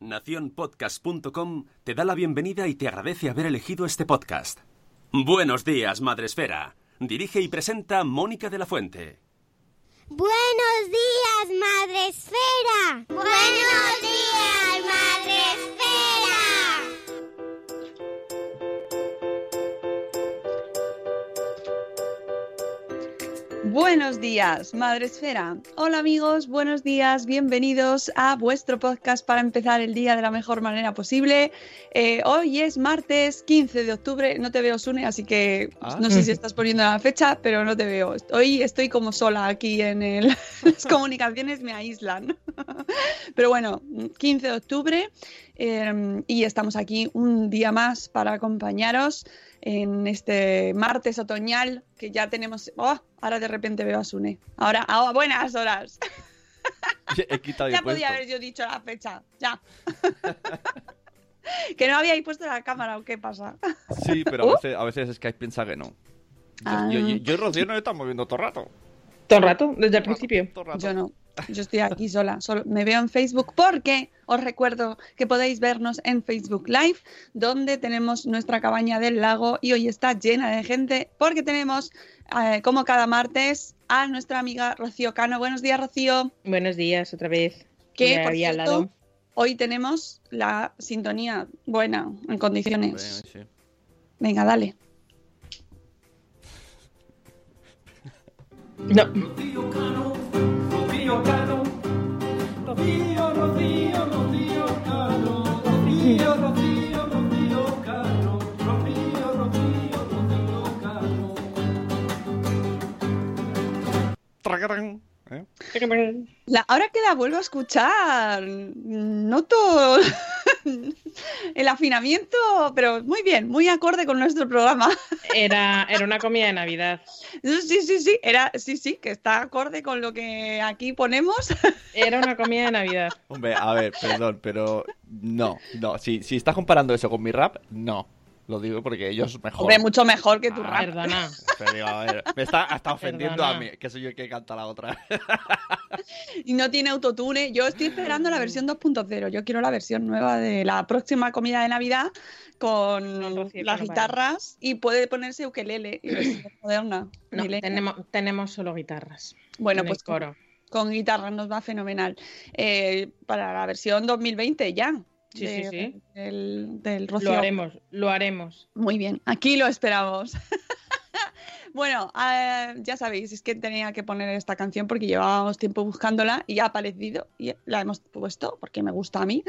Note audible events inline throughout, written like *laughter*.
Naciónpodcast.com te da la bienvenida y te agradece haber elegido este podcast. Buenos días, Madresfera. Dirige y presenta Mónica de la Fuente. Buenos días, Madre Esfera. Hola amigos, buenos días, bienvenidos a vuestro podcast para empezar el día de la mejor manera posible. Eh, hoy es martes 15 de octubre, no te veo Sune, así que Ah. no sé si estás poniendo la fecha, pero no te veo. Hoy estoy como sola aquí en el... *laughs* las comunicaciones me aíslan. *laughs* pero bueno, 15 de octubre eh, y estamos aquí un día más para acompañaros en este martes otoñal que ya tenemos. ¡Oh! Ahora de repente veo a Sune. Ahora, a buenas horas. *laughs* He quitado y ya podía haber yo dicho la fecha. Ya. *laughs* que no habíais puesto la cámara o qué pasa. Sí, pero *laughs* Uh. a veces, a veces Skype piensa que no. Yo, Ah. yo, yo- yo y Rocío nos estamos viendo todo el rato. Todo el rato, desde el principio. Todo el rato. Yo no. Yo estoy aquí sola. Solo me veo en Facebook porque os recuerdo que podéis vernos en Facebook Live, donde tenemos nuestra cabaña del lago y hoy está llena de gente porque tenemos, eh, como cada martes, a nuestra amiga Rocío Cano. Buenos días, Rocío. Buenos días, otra vez. Que, Me por había cierto, lado. hoy tenemos la sintonía buena, en condiciones. Bueno, sí. Venga, dale. No, Rocío ¿eh? La- ahora que la vuelvo a escuchar, noto el afinamiento, pero muy bien, muy acorde con nuestro programa. era, era una comida de Navidad. Sí, sí, sí, era, sí, sí, que está acorde con lo que aquí ponemos. Era una comida de Navidad. Hombre, a ver, perdón, pero no, no. Si, si estás comparando eso con mi rap, no. Lo digo porque ellos mejor. Hombre, mucho mejor que tu Ah, rap. Perdona. *laughs* Pero digo, a ver, me está hasta ofendiendo a mí, que soy yo el que canta la otra. *laughs* Y no tiene autotune. Yo estoy esperando la versión 2.0. Yo quiero la versión nueva de la próxima comida de Navidad con Con Rocío las guitarras y puede ponerse ukelele y versión *clears throat* moderna. No, tenemos, tenemos solo guitarras. Bueno, pues con, coro. con guitarra nos va fenomenal. Eh, para la versión 2020 ya. Sí, de- sí, sí. Del, del Rocío. Lo haremos, lo haremos. Muy bien, aquí lo esperamos. *laughs* bueno, eh, ya sabéis, es que tenía que poner esta canción porque llevábamos tiempo buscándola y ha aparecido y la hemos puesto porque me gusta a mí.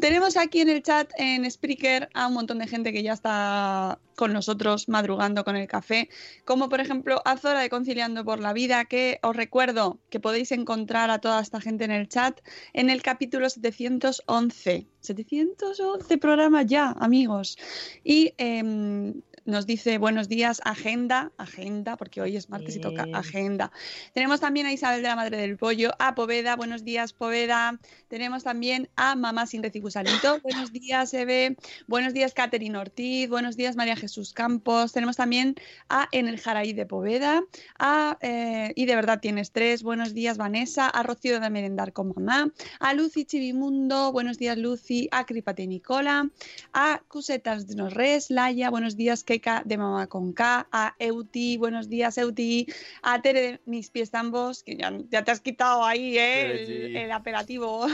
Tenemos aquí en el chat, en Spreaker, a un montón de gente que ya está con nosotros madrugando con el café, como por ejemplo Azora de Conciliando por la Vida, que os recuerdo que podéis encontrar a toda esta gente en el chat en el capítulo 711. 711 programa ya, amigos. Y em, nos dice buenos días, agenda, agenda, porque hoy es martes y toca agenda. Tenemos también a Isabel de la Madre del Pollo, a Poveda, buenos días, Poveda. Tenemos también a Mamá sin recicusalito, *laughs* buenos días, Eve. Buenos días, Catherine Ortiz. Buenos días, María Jesús Campos. Tenemos también a En el Jaraí de Poveda, a eh, Y de verdad tienes tres. Buenos días, Vanessa. A Rocío de Merendar con Mamá, a Lucy Chivimundo. Buenos días, Lucy. A Cripate Nicola, a Cusetas de Norres, Laia. Buenos días, De Mamá con K. A Euti. Buenos días, Euti. A Tere de Mis Pies Ambos, que ya, ya te has quitado ahí eh, el, el apelativo.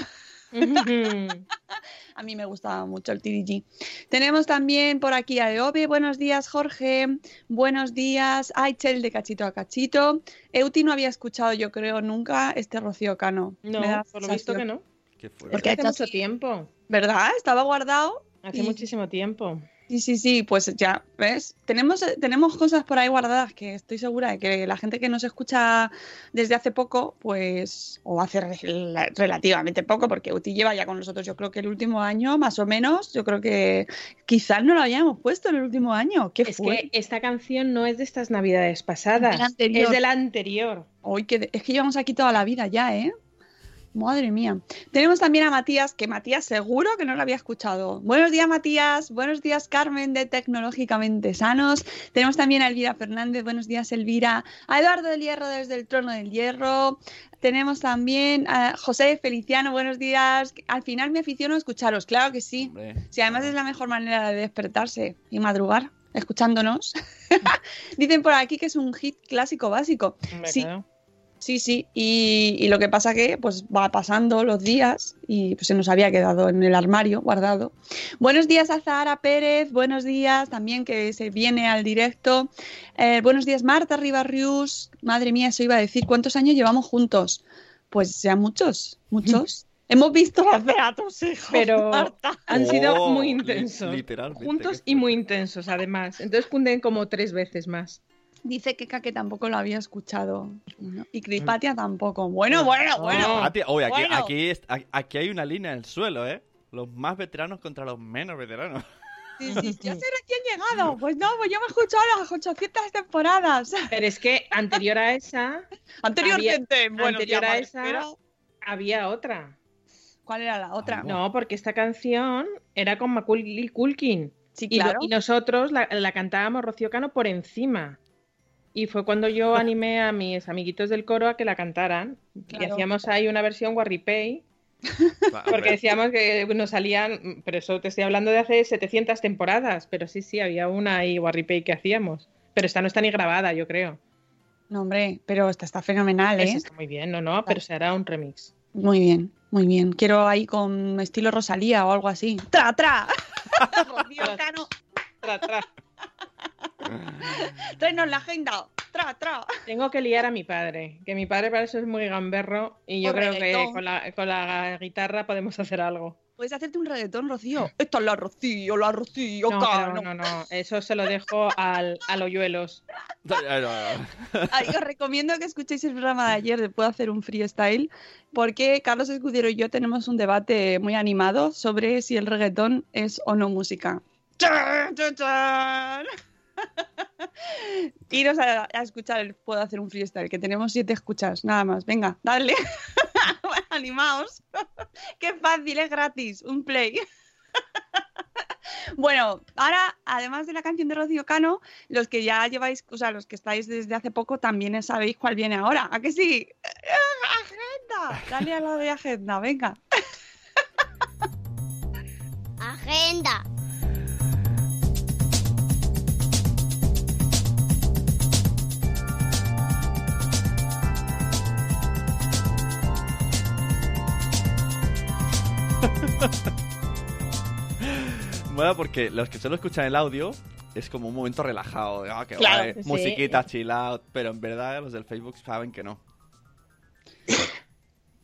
*laughs* A mí me gustaba mucho el TDG. Tenemos también por aquí a Eove. Buenos días, Jorge. Buenos días, Aichel de Cachito a Cachito. Euti no había escuchado, yo creo, nunca este Rocío Cano. No, Me da por lo visto que no. Porque hace mucho tiempo. ¿Verdad? Estaba guardado. Hace Y- muchísimo tiempo. Sí, sí, sí, pues ya, ¿ves? Tenemos, eh, tenemos cosas por ahí guardadas que estoy segura de que la gente que nos escucha desde hace poco, pues, o hace re- relativamente poco, porque Uti lleva ya con nosotros, yo creo que el último año, más o menos, yo creo que quizás no lo habíamos puesto en el último año. ¿Qué Es fue? que esta canción no es de estas navidades pasadas. Es de la anterior. Hoy que es que llevamos aquí toda la vida ya, ¿eh? Madre mía. Tenemos también a Matías, que Matías seguro que no lo había escuchado. Buenos días, Matías. Buenos días, Carmen de Tecnológicamente Sanos. Tenemos también a Elvira Fernández. Buenos días, Elvira. A Eduardo del Hierro desde el Trono del Hierro. Tenemos también a José Feliciano. Buenos días. Al final me aficiono a escucharos. Claro que sí. Hombre. Si además es la mejor manera de despertarse y madrugar, escuchándonos. *laughs* Dicen por aquí que es un hit clásico básico. Sí. Sí, sí, y, y lo que pasa que pues va pasando los días y pues, se nos había quedado en el armario guardado. Buenos días a Zahara Pérez, buenos días también que se viene al directo. Eh, buenos días Marta Ribarrius, madre mía, eso iba a decir, ¿cuántos años llevamos juntos? Pues ya muchos, muchos. *laughs* Hemos visto nacer a tus hijos, Pero Marta. han sido Oh, muy intensos. literalmente, Juntos y muy intensos, además. Entonces cunden como tres veces más. Dice Keka que tampoco lo había escuchado. ¿no? Y Cripatia tampoco. Bueno, bueno, No. bueno. Oye, aquí, Bueno. aquí, aquí hay una línea en el suelo, ¿eh? Los más veteranos contra los menos veteranos. Sí, *laughs* sí, yo soy recién llegado. Pues no, pues yo me he escuchado las 800 temporadas. Pero es que anterior a esa *laughs* Anteriormente, Había- bueno, anterior a esa- había otra. ¿Cuál era la otra? No, porque esta canción era con Macaulay Culkin. Sí, Y, lo- claro. y nosotros la, la cantábamos Rocío Cano por encima. Y fue cuando yo animé a mis amiguitos del coro a que la cantaran. Y hacíamos ahí una versión Warripay, *laughs* Ah, porque decíamos que nos salían, pero eso te estoy hablando de hace 700 temporadas, pero sí, sí, había una ahí Warripay que hacíamos. Pero esta no está ni grabada, yo creo. No, hombre, pero esta está fenomenal, ¿eh? Está muy bien, no, no, pero se hará un remix. Muy bien, muy bien. Quiero ahí con estilo Rosalía o algo así. ¡Tra, tra! *laughs* *laughs* Rocío Cano, Tra, tra. Tráenos la agenda. ¡Tra, tra! Tengo que liar a mi padre, que mi padre para eso es muy gamberro y yo O creo que con la, con la guitarra podemos hacer algo. Puedes hacerte un reggaetón, Rocío. Esta es la Rocío, la Rocío No, Cano. pero no, no, eso se lo dejo al. No, no, no. Ay, os recomiendo que escuchéis el programa de ayer de Puedo hacer un freestyle, porque Carlos Escudero y yo tenemos un debate muy animado sobre si el reggaetón es o no música. ¡Chan, chan, chan! *laughs* Iros a, a escuchar el Puedo hacer un freestyle, que tenemos siete escuchas, nada más. Venga, dale. *laughs* Animaos. *laughs* Qué fácil, es gratis. Un play. Bueno, ahora, además de la canción de Rocío Cano, los que ya lleváis, o sea, los que estáis desde hace poco, también sabéis cuál viene ahora. ¿A que sí? ¡Agenda! Dale a la de agenda, venga. Agenda. *laughs* Bueno, porque los que solo escuchan el audio es como un momento relajado. de, ah, qué Claro, guay, sí. Musiquita, chill out. Pero en verdad los del Facebook saben que no.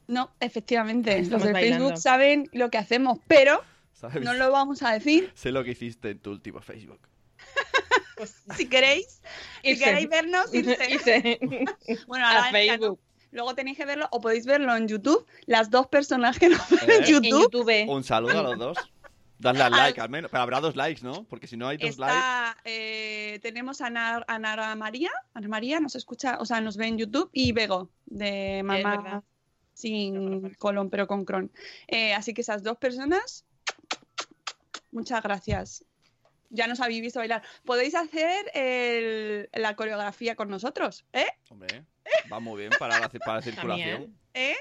No, efectivamente, los Estamos de bailando. Facebook saben lo que hacemos, pero ¿Sabes? no lo vamos a decir. Sé lo que hiciste en tu último Facebook. *laughs* Si queréis, si queréis vernos, *laughs* irse. Irse. Bueno, ahora a. Facebook. Luego tenéis que verlo o podéis verlo en YouTube. Las dos personas que nos *laughs* ven ¿Eh? en En YouTube. Un saludo a los dos. Dadle *laughs* al like al menos. Pero habrá dos likes, ¿no? Porque si no hay dos likes. Eh, tenemos a Ana, a Nara María. Ana María nos escucha, o sea, nos ve en YouTube y Bego, de mamá sin colon, pero con cron. Eh, así que esas dos personas, muchas gracias. Ya nos habéis visto bailar. Podéis hacer el- la coreografía con nosotros, ¿eh? Hombre, va muy bien para la, para la circulación. ¿Eh?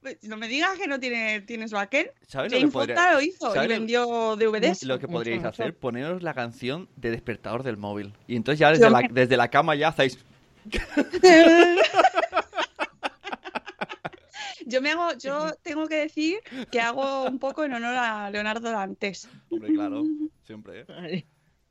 Pues, No me digas que no tiene, tienes vaquer. ¿Sabes lo que James podría- lo hizo y ¿sabes lo- vendió DVDs. Lo que podríais mucho. hacer, poneros la canción de despertador del móvil. Y entonces ya desde la, desde la cama ya hacéis. *laughs* Yo me hago, yo tengo que decir que hago un poco en honor a Leonardo Dantes, Hombre, claro, siempre. ¿eh?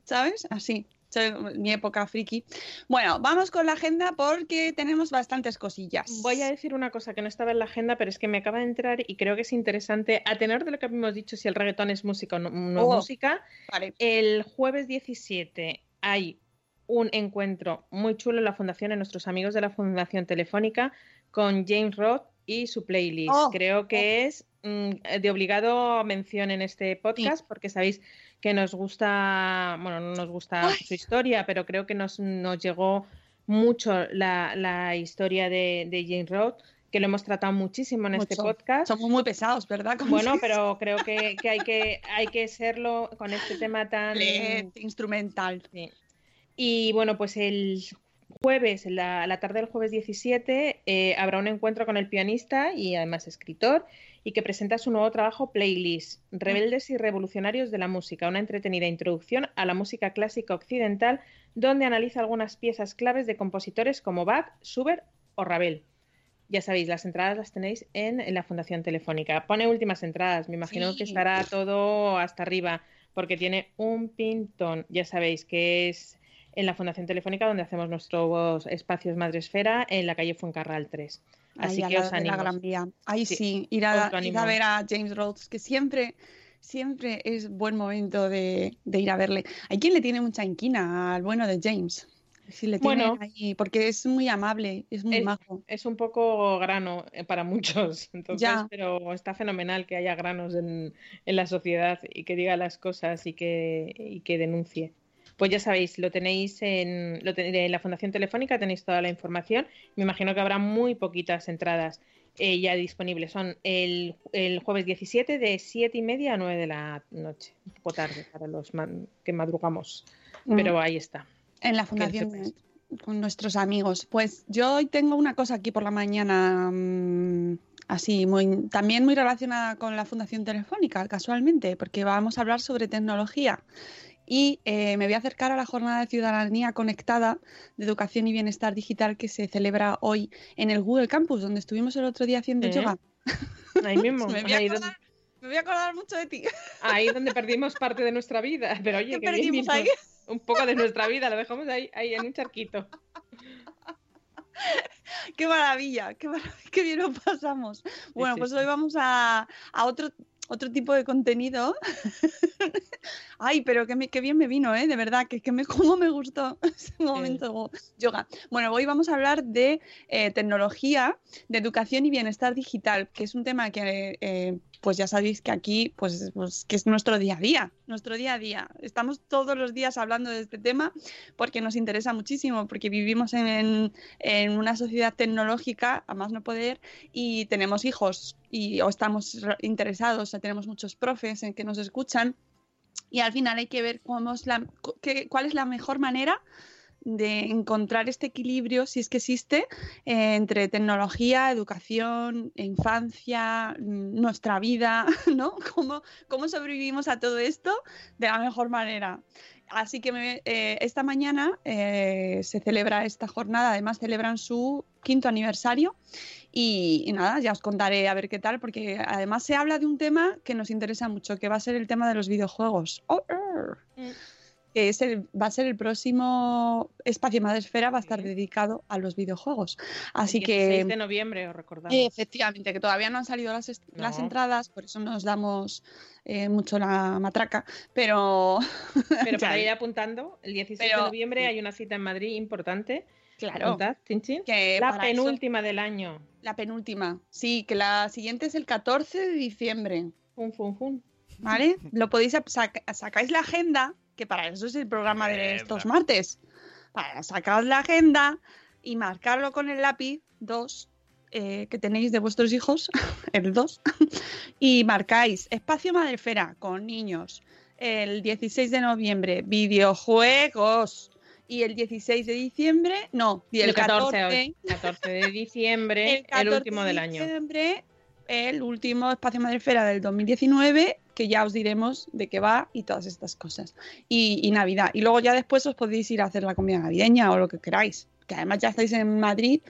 ¿sabes? Así, soy mi época friki. Bueno, vamos con la agenda porque tenemos bastantes cosillas. Voy a decir una cosa que no estaba en la agenda, pero es que me acaba de entrar y creo que es interesante. A tenor de lo que habíamos dicho, si el reggaetón es música o no, no es Oh. música, Vale. el jueves 17 hay un encuentro muy chulo en la fundación, en nuestros amigos de la Fundación Telefónica, con James Roth y su playlist. Oh, Creo que es mm, de obligado mención en este podcast, porque sabéis que nos gusta, bueno, no nos gusta Ay. su historia, pero creo que nos, nos llegó mucho la, la historia de, de James Roth, que lo hemos tratado muchísimo en este podcast. Somos muy pesados, ¿verdad? Bueno, pero creo que, que hay que hay que serlo con este tema tan Le- instrumental. Sí. Y bueno, pues el jueves, la, la tarde del jueves 17, eh, habrá un encuentro con el pianista y además escritor y que presenta su nuevo trabajo Playlist, Rebeldes y Revolucionarios de la Música, una entretenida introducción a la música clásica occidental donde analiza algunas piezas claves de compositores como Bach, Schubert o Ravel. Ya sabéis, las entradas las tenéis en, en la Fundación Telefónica. Pone últimas entradas, me imagino Sí. que estará todo hasta arriba porque tiene un pintón. Ya sabéis que es en la Fundación Telefónica donde hacemos nuestros espacios Madresfera en la calle Fuencarral 3. Así que os animo. Ahí Sí, sí, ir, a, ir a ver a James Rhodes, que siempre, siempre es buen momento de, de ir a verle. Hay quien le tiene mucha inquina al bueno de James. Sí, le tiene Bueno. ahí, porque es muy amable, es muy Es- majo. Es un poco grano eh, para muchos, *laughs* entonces, Ya. pero está fenomenal que haya granos en, en la sociedad y que diga las cosas y que, y que denuncie. Pues ya sabéis, lo tenéis en, lo ten- en la Fundación Telefónica, tenéis toda la información. Me imagino que habrá muy poquitas entradas eh, ya disponibles. Son el, el jueves 17 de 7 y media a 9 de la noche, un poco tarde para los man- que madrugamos, pero ahí está. En la fundación con nuestros amigos. Pues yo hoy tengo una cosa aquí por la mañana, mm, así, muy, también muy relacionada con la Fundación Telefónica, casualmente, porque vamos a hablar sobre tecnología. Y eh, me voy a acercar a la jornada de ciudadanía conectada de educación y bienestar digital que se celebra hoy en el Google Campus, donde estuvimos el otro día haciendo ¿Eh? yoga. *laughs* Ahí mismo, *laughs* Me voy a ahí, acordar- donde, Me voy a acordar mucho de ti. *laughs* ahí donde perdimos parte de nuestra vida. Pero oye, ¿Qué qué bien perdimos ahí? Un poco de nuestra vida, lo dejamos ahí, ahí en un charquito. Qué maravilla, qué, marav- qué bien lo pasamos. Bueno, sí, pues sí. hoy vamos a, a otro, otro tipo de contenido. *laughs* Ay, pero qué, me- qué bien me vino, ¿eh? De verdad, que, que me, *laughs* cómo me gustó ese momento yoga. Bueno, hoy vamos a hablar de eh, tecnología, de educación y bienestar digital, que es un tema que, eh, pues ya sabéis que aquí, pues, pues que es nuestro día a día, nuestro día a día. Estamos todos los días hablando de este tema porque nos interesa muchísimo, porque vivimos en, en una sociedad tecnológica, a más no poder, y tenemos hijos y o estamos re- interesados, o sea, tenemos muchos profes en que nos escuchan, y al final hay que ver cómo es la, qué- cuál es la mejor manera de encontrar este equilibrio, si es que existe, eh, entre tecnología, educación, infancia, mm, nuestra vida, *laughs* ¿no? ¿Cómo, cómo sobrevivimos a todo esto de la mejor manera? Así que me- eh, esta mañana eh, se celebra esta jornada, además celebran su quinto aniversario y, nada, ya os contaré a ver qué tal, porque además se habla de un tema que nos interesa mucho, que va a ser el tema de los videojuegos. Oh. Que es el- va a ser el próximo espacio Madresfera, va a estar Sí. dedicado a los videojuegos. Así El 16 que... de noviembre, os recordamos. Efectivamente, que todavía no han salido las, las entradas, por eso nos damos eh, mucho la matraca, pero Pero para *laughs* ir apuntando, el 16 Pero- de noviembre hay una cita en Madrid importante. claro, Apuntad, chin, chin. que La eso- penúltima del año. la penúltima, sí, que la siguiente es el 14 de diciembre. Fun, fun, fun. ¿Vale? Lo podéis sac- sacáis la agenda, que para eso es el programa de estos martes. Para sacar la agenda y marcarlo con el lápiz 2 eh, que tenéis de vuestros hijos, *laughs* el 2, y marcáis espacio Madrefera con niños el 16 de noviembre, videojuegos. Y el 16 de diciembre, no, y el, El 14, 14, hoy, 14 de diciembre, *laughs* el, 14 último de del año. diciembre, el último espacio Madrefera del 2019, que ya os diremos de qué va y todas estas cosas. Y, y Navidad. Y luego ya después os podéis ir a hacer la comida navideña o lo que queráis. Que además ya estáis en Madrid,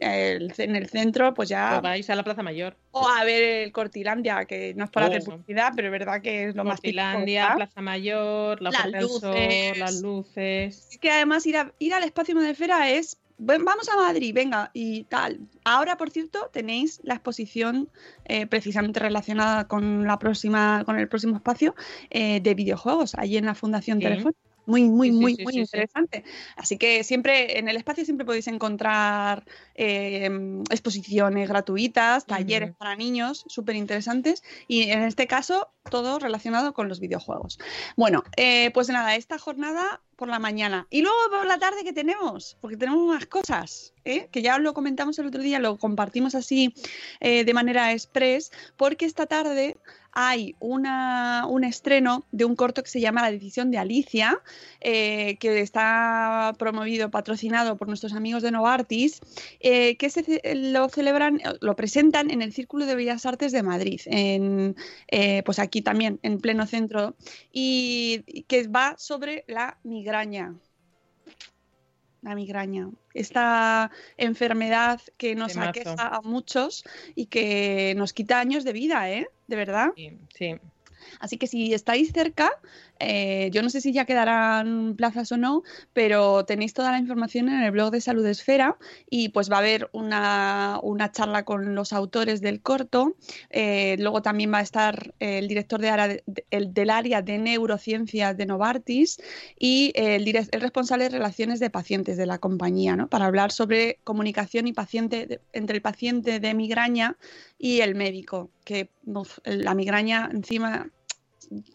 el- en el centro, pues ya. O vais a la Plaza Mayor. O a ver el Cortilandia, que no es para hacer Eso. publicidad, pero es verdad que es lo más típico, Cortilandia. Plaza Mayor, la Las Sol, luces. las luces. Es que además ir, a- ir al espacio Madrefera es. "Ven, Vamos a Madrid, venga, y tal. Ahora, por cierto, tenéis la exposición eh, precisamente relacionada con la próxima, con el próximo espacio eh, de videojuegos, allí en la Fundación Sí. Telefónica. Muy, muy, Sí, muy, sí, muy sí, interesante. Así que siempre, en el espacio siempre podéis encontrar eh, exposiciones gratuitas, talleres para niños, súper interesantes. Y en este caso, todo relacionado con los videojuegos. Bueno, eh, pues nada, esta jornada por la mañana. Y luego por la tarde que tenemos, porque tenemos más cosas, ¿eh? que ya lo comentamos el otro día, lo compartimos así eh, de manera express, porque esta tarde hay un estreno de un corto que se llama La decisión de Alicia, eh, que está promovido, patrocinado por nuestros amigos de Novartis, eh, que lo celebran, lo presentan en el Círculo de Bellas Artes de Madrid, en, eh, pues aquí también, en pleno centro, y que va sobre la migraña. La migraña. Esta enfermedad que nos Temazo. aqueja a muchos y que nos quita años de vida, ¿eh? De verdad. Sí, sí. Así que si estáis cerca, eh, yo no sé si ya quedarán plazas o no, pero tenéis toda la información en el blog de Salud Esfera y pues va a haber una, una charla con los autores del corto. Eh, luego también va a estar el director del área de neurociencias de Novartis y el, responsable de relaciones de pacientes de la compañía, ¿no? Para hablar sobre comunicación y paciente entre el paciente de migraña y el médico, que la migraña encima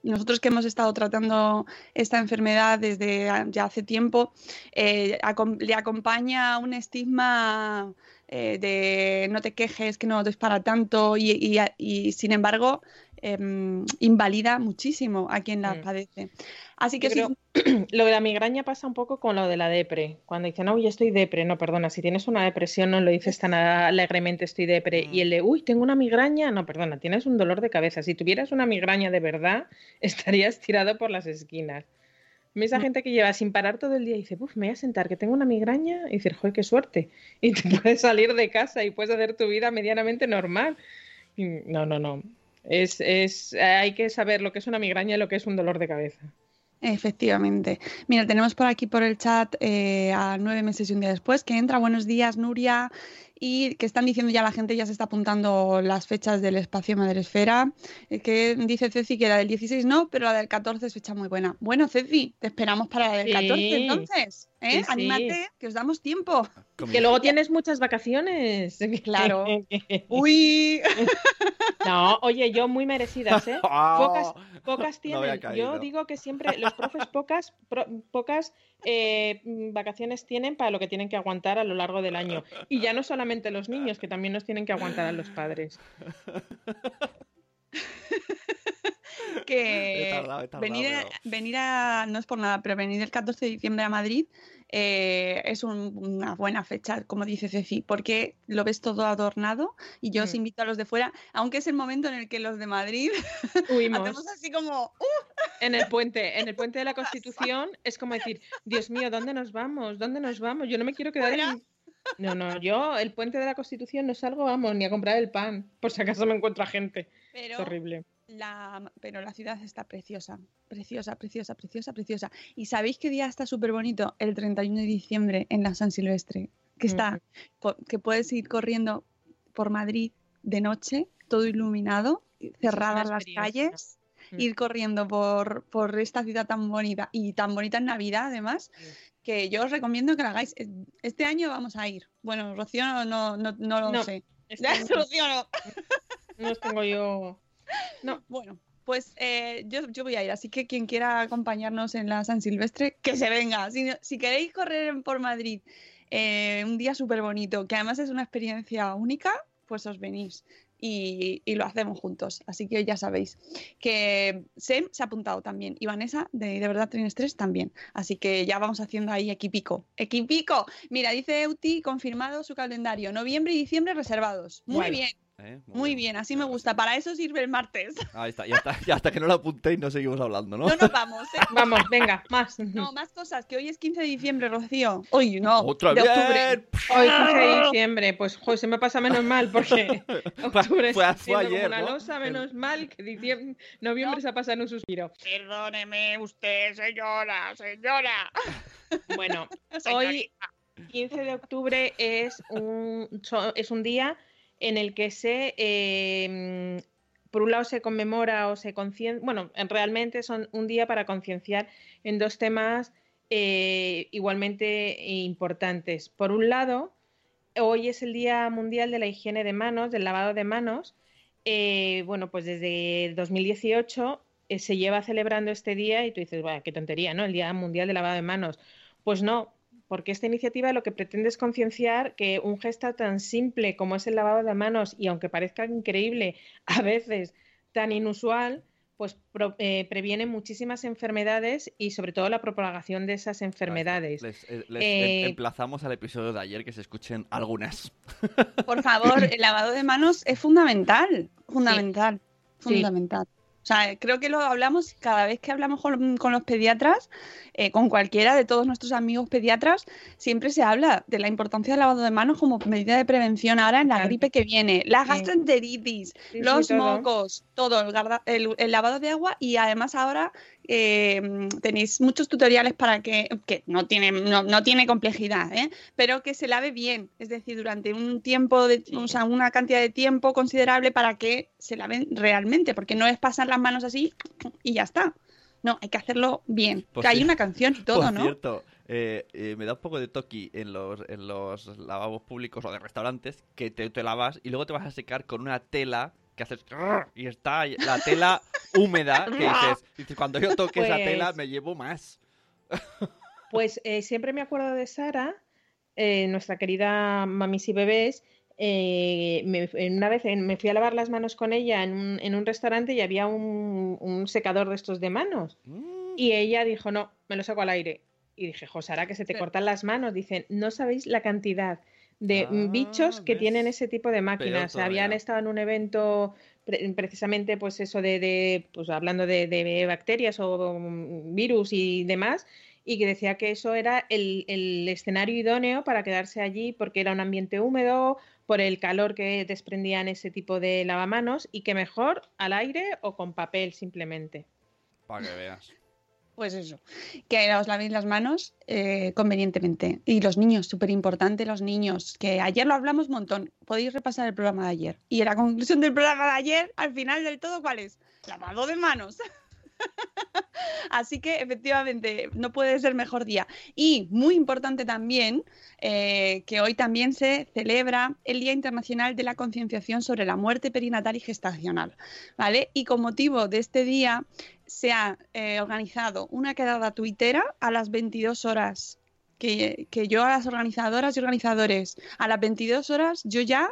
nosotros que hemos estado tratando esta enfermedad desde ya hace tiempo, eh, le acompaña un estigma eh, de no te quejes, que no es para tanto y, sin embargo em, invalida muchísimo a quien la Mm. padece. Así que sí, *clears throat* lo de la migraña pasa un poco con lo de la depre. Cuando dicen, uy, estoy depre, no, perdona, si tienes una depresión no lo dices tan alegremente, estoy depre. Y el de, uy, tengo una migraña, no, perdona, tienes un dolor de cabeza. Si tuvieras una migraña de verdad, *laughs* estarías tirado por las esquinas. Esa Mm. gente que lleva sin parar todo el día y dice, uff, me voy a sentar, que tengo una migraña, y dices, joder, qué suerte. *laughs* Y te puedes salir de casa y puedes hacer tu vida medianamente normal. Y No, no, no. Es, es, hay que saber lo que es una migraña y lo que es un dolor de cabeza. Efectivamente. Mira, tenemos por aquí por el chat eh, a nueve meses y un día después que entra. Buenos días, Nuria. Y que están diciendo ya la gente, ya se está apuntando las fechas del espacio Madresfera. Eh, que dice Ceci que la del 16 no, pero la del 14 es fecha muy buena. Bueno, Ceci, te esperamos para la del Sí. 14 entonces. ¿Eh? Sí, sí. Anímate, que os damos tiempo. Que luego tienes muchas vacaciones. *laughs* Claro. *laughs* Uy. *laughs* No, oye, yo muy merecidas, ¿eh? Pocas, pocas había tienen. yo digo que siempre los profes pocas, pro- pocas eh, vacaciones tienen para lo que tienen que aguantar a lo largo del año. Y ya no solamente los niños, que también nos tienen que aguantar a los padres. Que He tardado, he tardado, venir, a, pero- venir a, no es por nada, pero venir el 14 de diciembre a Madrid eh, es un- una buena fecha, como dice Ceci, porque lo ves todo adornado y yo os Mm. invito a los de fuera, aunque es el momento en el que los de Madrid *laughs* Huimos. hacemos así como, "Uh". En el puente, en el puente de la *laughs* Constitución es como decir, Dios mío, ¿dónde nos vamos? ¿Dónde nos vamos? Yo no me quiero quedar en... No, no, yo el puente de la Constitución no salgo, vamos, ni a comprar el pan, por si acaso me encuentro a gente. Es pero horrible. La, pero la ciudad está preciosa, preciosa, preciosa, preciosa, preciosa. ¿Y sabéis qué día está súper bonito? El 31 de diciembre en la San Silvestre, que está, que puedes ir corriendo por Madrid de noche, todo iluminado, cerradas las calles, Mm. ir corriendo por, por esta ciudad tan bonita y tan bonita en Navidad además, que yo os recomiendo que lo hagáis. Es- Este año vamos a ir. Bueno, Rocío no, no, no, no lo No, sé. Este *laughs* Ya, Rocío no. no tengo yo. No, Bueno, Pues eh, yo, yo voy a ir, así que quien quiera acompañarnos en la San Silvestre, que se venga. Si, si queréis correr por Madrid eh, un día súper bonito, que además es una experiencia única, pues os venís y, y lo hacemos juntos. Así que ya sabéis que Sem se ha apuntado también y Vanessa de, de verdad Train Stress también. Así que ya vamos haciendo ahí equipico. ¡Equipico! Mira, dice Euti, confirmado su calendario. Noviembre y diciembre reservados. Muy bien. ¿Eh? Muy bien, así me gusta. Para eso sirve el martes. *laughs* Ahí está, ya hasta, ya hasta que no lo apuntéis no seguimos hablando, ¿no? No nos vamos, ¿eh? *laughs* Vamos, venga, más. No, más cosas, que hoy es 15 de diciembre, Rocío. Uy, no, ¡Otra de vez! octubre. Hoy 15 de diciembre, pues joder, se me pasa menos mal porque *laughs* octubre fue- fue ayer, como una ¿no? losa, menos mal que diciembre, noviembre se ha pasado en un suspiro. Perdóneme usted, señora, señora. Bueno, hoy 15 de octubre es un, es un día en el que se, eh, por un lado se conmemora o se conciencia, bueno, en- realmente son un día para concienciar en dos temas eh, igualmente importantes. Por un lado, hoy es el Día Mundial de la Higiene de Manos, del lavado de manos. Eh, bueno, pues desde 2018 eh, se lleva celebrando este día y tú dices, "Buah, qué tontería, ¿no? El Día Mundial del Lavado de Manos. Pues no, porque esta iniciativa lo que pretende es concienciar que un gesto tan simple como es el lavado de manos, y aunque parezca increíble, *laughs* a veces tan inusual, pues pro- eh, previene muchísimas enfermedades y sobre todo la propagación de esas enfermedades. Les, eh, les Eh, em- emplazamos al episodio de ayer que se escuchen algunas. Por favor, el lavado de manos es fundamental. Fundamental. Sí. Fundamental. Sea, creo que lo hablamos cada vez que hablamos con, con los pediatras, eh, con cualquiera de todos nuestros amigos pediatras, siempre se habla de la importancia del lavado de manos como medida de prevención ahora en la gripe que viene, la gastroenteritis, Sí, sí, los todo. mocos, todo, el- el lavado de agua y además ahora eh, tenéis muchos tutoriales para que, que no tiene, no, no tiene complejidad, ¿eh? pero que se lave bien, es decir, durante un tiempo, de, o sea, una cantidad de tiempo considerable para que se laven realmente, porque no es pasar las manos así y ya está. No, hay que hacerlo bien. Por que hay cier- una canción y todo, Por ¿no? cierto, eh, eh, me da un poco de toqui en los, en los lavabos públicos o de restaurantes que te, te lavas y luego te vas a secar con una tela que haces y está la tela húmeda *laughs* que dices, dices, cuando yo toque esa Pues- tela me llevo más. *laughs* Pues eh, siempre me acuerdo de Sara, eh, nuestra querida mamis y bebés. eh, me- una vez me fui a lavar las manos con ella en un, en un restaurante y había un, un secador de estos de manos. Mm, Y ella dijo, no, me lo saco al aire. Y dije, jo, Sara, que se te cortan las manos. Dicen, no sabéis la cantidad de mm, Ah, bichos que ¿ves? tienen ese tipo de máquinas. Habían estado en un evento pre- precisamente, pues eso de, de, pues hablando de, de bacterias o mm, virus y demás, y que decía que eso era el, el escenario idóneo para quedarse allí porque era un ambiente húmedo, por el calor que desprendían ese tipo de lavamanos, y que mejor al aire o con papel simplemente. Para que veas. Pues eso, que os lavéis las manos eh, convenientemente. Y los niños, súper importante los niños, que ayer lo hablamos un montón. Podéis repasar el programa de ayer. Y la conclusión del programa de ayer, al final del todo, ¿cuál es? Lavado de manos. *laughs* Así que efectivamente no puede ser mejor día. Y muy importante también eh, que hoy también se celebra el Día Internacional de la Concienciación sobre la Muerte Perinatal y Gestacional. ¿Vale? Y con motivo de este día se ha eh, organizado una quedada tuitera a las 22 horas. Que, que yo a las organizadoras y organizadores, a las 22 horas yo ya,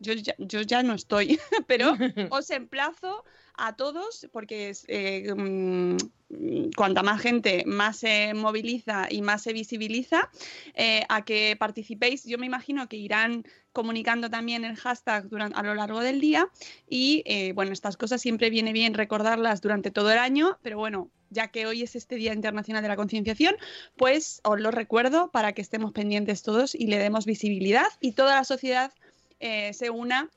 yo ya, yo ya no estoy, *laughs* pero *laughs* os emplazo a todos, porque eh, mm, cuanta más gente más se moviliza y más se visibiliza, eh, a que participéis. Yo me imagino que irán comunicando también el hashtag durante, a lo largo del día y eh, bueno, estas cosas siempre viene bien recordarlas durante todo el año, pero bueno, ya que hoy es este Día Internacional de la Concienciación, pues os lo recuerdo para que estemos pendientes todos y le demos visibilidad y toda la sociedad se una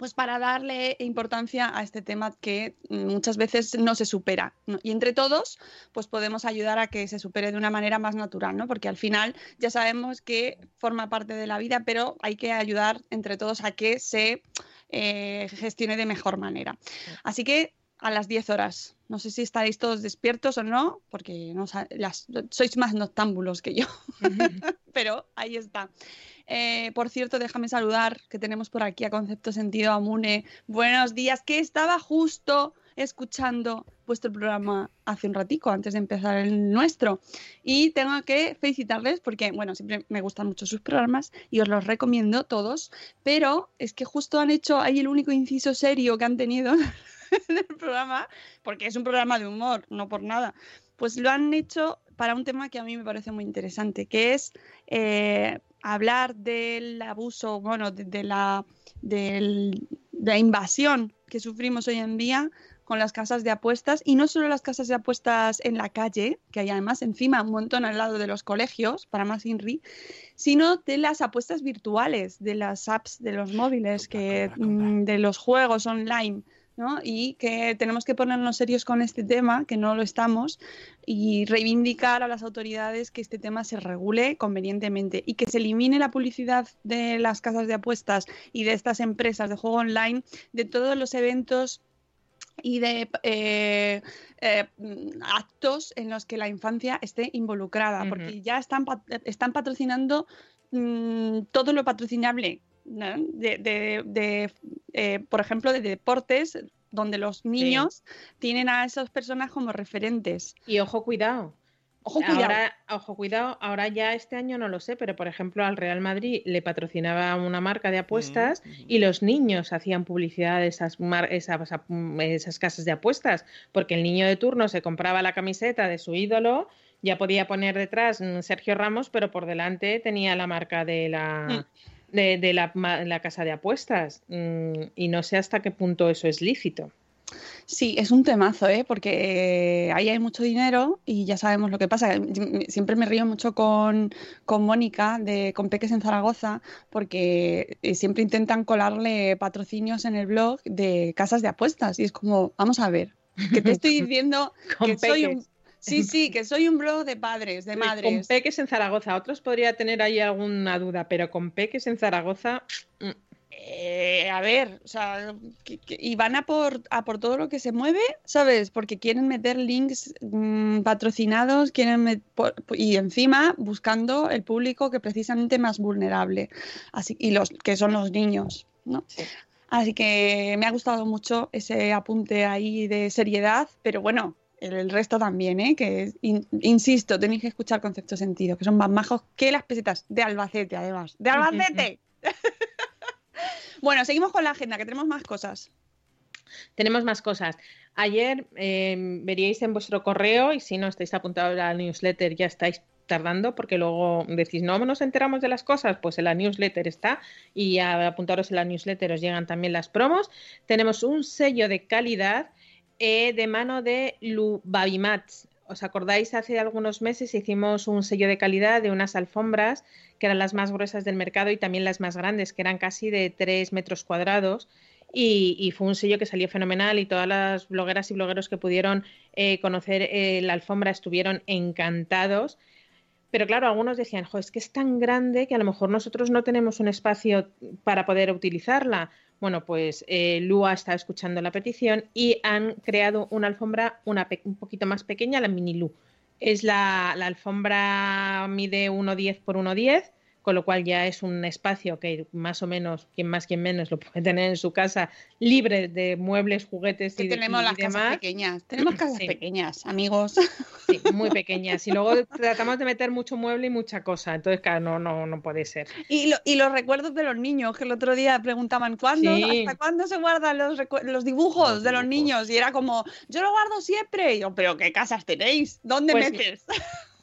pues para darle importancia a este tema que muchas veces no se supera. ¿no? Y entre todos, pues podemos ayudar a que se supere de una manera más natural, ¿no? Porque al final ya sabemos que forma parte de la vida, pero hay que ayudar entre todos a que se eh, gestione de mejor manera. Así que a las 10 horas. No sé si estaréis todos despiertos o no, porque no, las, sois más noctámbulos que yo. *laughs* Pero ahí está. Eh, por cierto, déjame saludar que tenemos por aquí a Concepto Sentido Amune. Buenos días, que estaba justo escuchando vuestro programa hace un ratico, antes de empezar el nuestro. Y tengo que felicitarles porque, bueno, siempre me gustan mucho sus programas y os los recomiendo todos, pero es que justo han hecho ahí el único inciso serio que han tenido *laughs* *laughs* en el programa, porque es un programa de humor, no por nada. Pues lo han hecho para un tema que a mí me parece muy interesante, que es eh, hablar del abuso, bueno, de, de la, del- de la invasión que sufrimos hoy en día con las casas de apuestas y no solo las casas de apuestas en la calle, que hay además encima un montón al lado de los colegios, para más INRI, sino de las apuestas virtuales, de las apps de los móviles, que, mm, de los juegos online. ¿No? Y que tenemos que ponernos serios con este tema, que no lo estamos, y reivindicar a las autoridades que este tema se regule convenientemente y que se elimine la publicidad de las casas de apuestas y de estas empresas de juego online de todos los eventos y de eh, eh, actos en los que la infancia esté involucrada, porque ya están, están patrocinando mm, todo lo patrocinable, ¿no? de, de- de, eh, por ejemplo, de deportes donde los niños tienen a esas personas como referentes. Y ojo, cuidado. Ojo, cuidado. Ahora, ojo, cuidado, ahora ya este año no lo sé, pero por ejemplo al Real Madrid le patrocinaba una marca de apuestas y los niños hacían publicidad de esas, mar- esas, esas casas de apuestas, porque el niño de turno se compraba la camiseta de su ídolo, ya podía poner detrás mm, Sergio Ramos, pero por delante tenía la marca de la, de, de la, la casa de apuestas. Mm, Y no sé hasta qué punto eso es lícito. Sí, es un temazo, ¿eh? porque eh, ahí hay mucho dinero y ya sabemos lo que pasa. Siempre me río mucho con, con Mónica de con Peques en Zaragoza porque eh, siempre intentan colarle patrocinios en el blog de casas de apuestas y es como, vamos a ver, que te estoy *laughs* diciendo que soy un... Sí, sí, que soy un blog de padres, de Con madres. peques en Zaragoza. Otros podría tener ahí alguna duda, pero con peques en Zaragoza. mm, Eh, a ver, o sea, que- que- y van a por, a por todo lo que se mueve, ¿sabes? Porque quieren meter links mm, patrocinados, quieren por- y encima buscando el público que precisamente más vulnerable, así y los que son los niños, ¿no? Sí. Así que me ha gustado mucho ese apunte ahí de seriedad, pero bueno, el, resto también, ¿eh? Que in- insisto, tenéis que escuchar concepto sentido, que son más majos que las pesetas de Albacete, además, de Albacete. *laughs* *laughs* Bueno, seguimos con la agenda, que tenemos más cosas. Tenemos más cosas. Ayer eh, veríais en vuestro correo, y si no estáis apuntados a la newsletter, ya estáis tardando, porque luego decís, no nos enteramos de las cosas, pues en la newsletter está, y a apuntaros en la newsletter os llegan también las promos. Tenemos un sello de calidad eh, de mano de Lubabimats. ¿Os acordáis? Hace algunos meses hicimos un sello de calidad de unas alfombras que eran las más gruesas del mercado y también las más grandes, que eran casi de 3 metros cuadrados. Y, y fue un sello que salió fenomenal y todas las blogueras y blogueros que pudieron eh, conocer eh, la alfombra estuvieron encantados. Pero claro, algunos decían, jo, es que es tan grande que a lo mejor nosotros no tenemos un espacio para poder utilizarla. Bueno, pues eh, Lua está escuchando la petición y han creado una alfombra una un poquito más pequeña, la mini Lu. Es la, la alfombra mide 1,10 por 1,10, con lo cual ya es un espacio que más o menos, quien más, quien menos, lo puede tener en su casa, libre de muebles, juguetes Que y, tenemos y las casas pequeñas. Tenemos casas Sí. pequeñas, amigos. Sí, muy pequeñas. Y luego tratamos de meter mucho mueble y mucha cosa. Entonces, claro, no, no, no puede ser. Y, lo- y los recuerdos de los niños, que el otro día preguntaban, ¿cuándo, Sí. ¿hasta cuándo se guardan los, los dibujos Los de los dibujos. niños? Y era como, yo lo guardo siempre. Y yo, ¿pero qué casas tenéis? ¿Dónde Pues metes?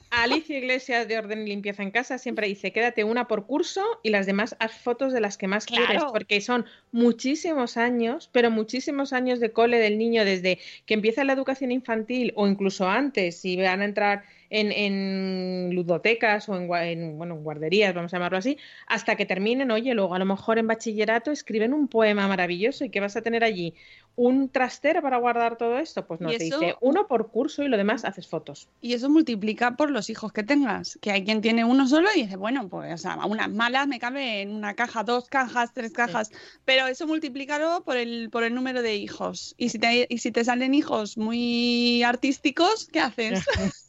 Alicia Iglesias de Orden y Limpieza en Casa siempre dice, quédate una por curso y las demás haz fotos de las que más quieres, Claro. porque son muchísimos años, pero muchísimos años de cole del niño desde que empieza la educación infantil o incluso antes, si van a entrar en, en ludotecas o en, en, bueno, en guarderías, vamos a llamarlo así, hasta que terminen, oye, luego a lo mejor en bachillerato escriben un poema maravilloso y que vas a tener allí un trastero para guardar todo esto, pues Y eso- dice uno por curso y lo demás haces fotos. Y eso multiplica por los hijos que tengas. Que hay quien tiene uno solo y dice, bueno, pues o sea, unas malas me cabe en una caja, dos cajas, tres cajas. Pero eso multiplícalo por el, por el número de hijos. Y si, te, y si te salen hijos muy artísticos, ¿qué haces? *laughs*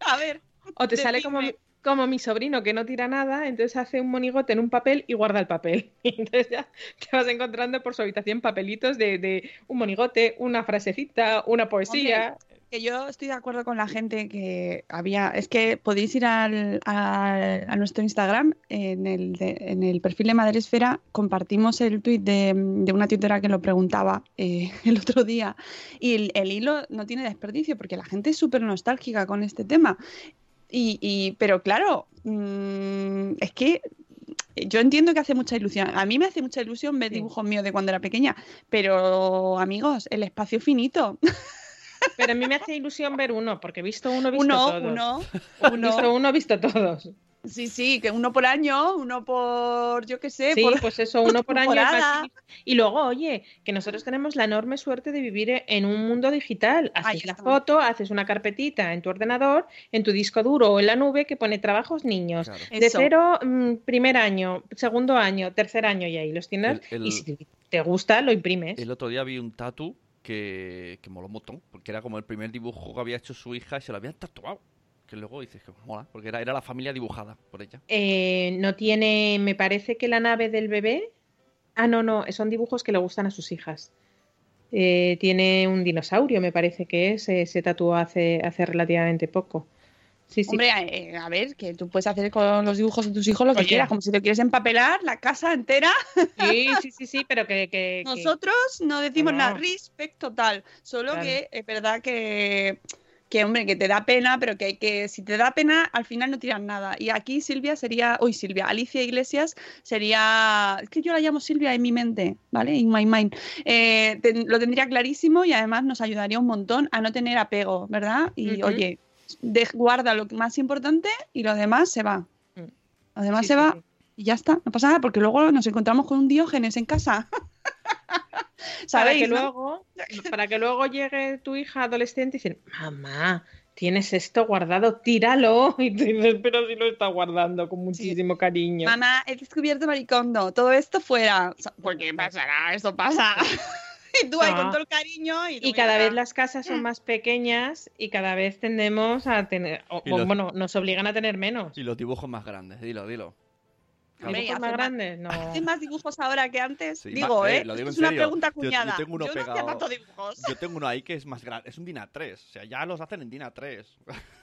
A ver. O te sale como, como mi sobrino que no tira nada, entonces hace un monigote en un papel y guarda el papel. *laughs* Y entonces ya te vas encontrando por su habitación papelitos de, de un monigote, una frasecita, una poesía. Que yo estoy de acuerdo con la gente que había. Es que podéis ir al, al- a nuestro Instagram, en el, de- en el perfil de Madresfera, compartimos el tuit de, de una tuitera que lo preguntaba eh, *laughs* el otro día. Y el, el hilo no tiene desperdicio, porque la gente es súper nostálgica con este tema. Y, y- pero claro, mm, es que yo entiendo que hace mucha ilusión. A mí me hace mucha ilusión ver Sí. dibujos míos de cuando era pequeña, pero amigos, el espacio finito. *laughs* Pero a mí me hace ilusión ver uno, porque he visto uno, he visto Uno, todos. uno, *laughs* He uno. visto uno, he visto todos. Sí, sí, que uno por año, uno por, yo qué sé, Sí, por pues eso, uno *laughs* por año. temporada. Y luego, oye, que nosotros tenemos la enorme suerte de vivir en un mundo digital. Haces la foto, haces una carpetita en tu ordenador, en tu disco duro o en la nube que pone trabajos niños. Claro. De Eso. cero, mm, primer año, segundo año, tercer año y ahí los tienes. El- el- Y si te- te gusta, lo imprimes. El otro día vi un tatu que, que moló un montón, porque era como el primer dibujo que había hecho su hija y se lo habían tatuado. Que luego dices que mola, porque era, era la familia dibujada por ella. Eh, no tiene, me parece que la nave del bebé. Ah, no, no, son dibujos que le gustan a sus hijas. Eh, tiene un dinosaurio, me parece que es, eh, se tatuó hace, hace relativamente poco. Sí, sí. Hombre, eh, a ver, que tú puedes hacer con los dibujos de tus hijos lo que Oye. quieras, como si te quieres empapelar la casa entera. Sí, sí, sí, sí, pero que, que- que- Nosotros no decimos No. nada respecto tal, solo Claro. que es verdad que, que, hombre, que te da pena, pero que, que si te da pena, al final no tiras nada. Y aquí Silvia sería, uy, Silvia, Alicia Iglesias sería, es que yo la llamo Silvia en mi mente, ¿vale? In my mind. Eh, lo tendría clarísimo y además nos ayudaría un montón a no tener apego, ¿verdad? Y oye, guarda lo más importante y lo demás se va. Mm. Lo demás sí, se sí, va sí. y ya está, no pasa nada, porque luego nos encontramos con un Diógenes en casa. *laughs* Para ¿Sabéis? que, no? luego, para que luego llegue tu hija adolescente y decir, mamá, tienes esto guardado, tíralo. *laughs* Y tú dices, pero si lo está guardando con muchísimo cariño. Mamá, he descubierto maricondo, todo esto fuera. O sea, ¿Por qué pasará? Eso pasa. *laughs* *laughs* y tú ahí con todo el cariño. Y, cada vez las casas son más pequeñas y cada vez tendemos a tener, o- Y o, los- bueno, nos obligan a tener menos. Y los dibujos más grandes, dilo, dilo. Hombre, ¿Dibujos más grandes? No. ¿Haces más dibujos ahora que antes? Sí, digo, eh, ¿eh? lo digo en es una serio. pregunta Yo- yo cuñada. tengo uno no hacía pegado. tanto dibujos. Yo tengo uno ahí que es más grande, es un DIN A3, o sea, ya los hacen en DIN A3. *laughs*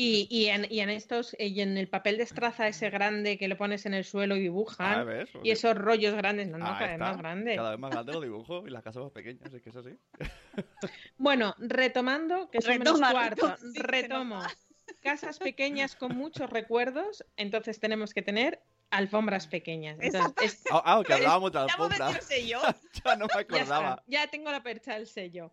Y, y, en, y en estos, y en el papel de estraza ese grande que le pones en el suelo y Ah, dibujan, ¿ves? y esos rollos grandes, no, no, Ahí cada vez más grande. Cada vez más grande lo dibujo y la casa más pequeña, así que es así. *laughs* Bueno, retomando, que son menos Retoma, cuarto, sí, se retomo. *laughs* Casas pequeñas con muchos recuerdos, entonces tenemos que tener alfombras pequeñas. Entonces, es- Ah, ah, que hablábamos de la *laughs* Ya no me acordaba. ya tengo la percha del sello.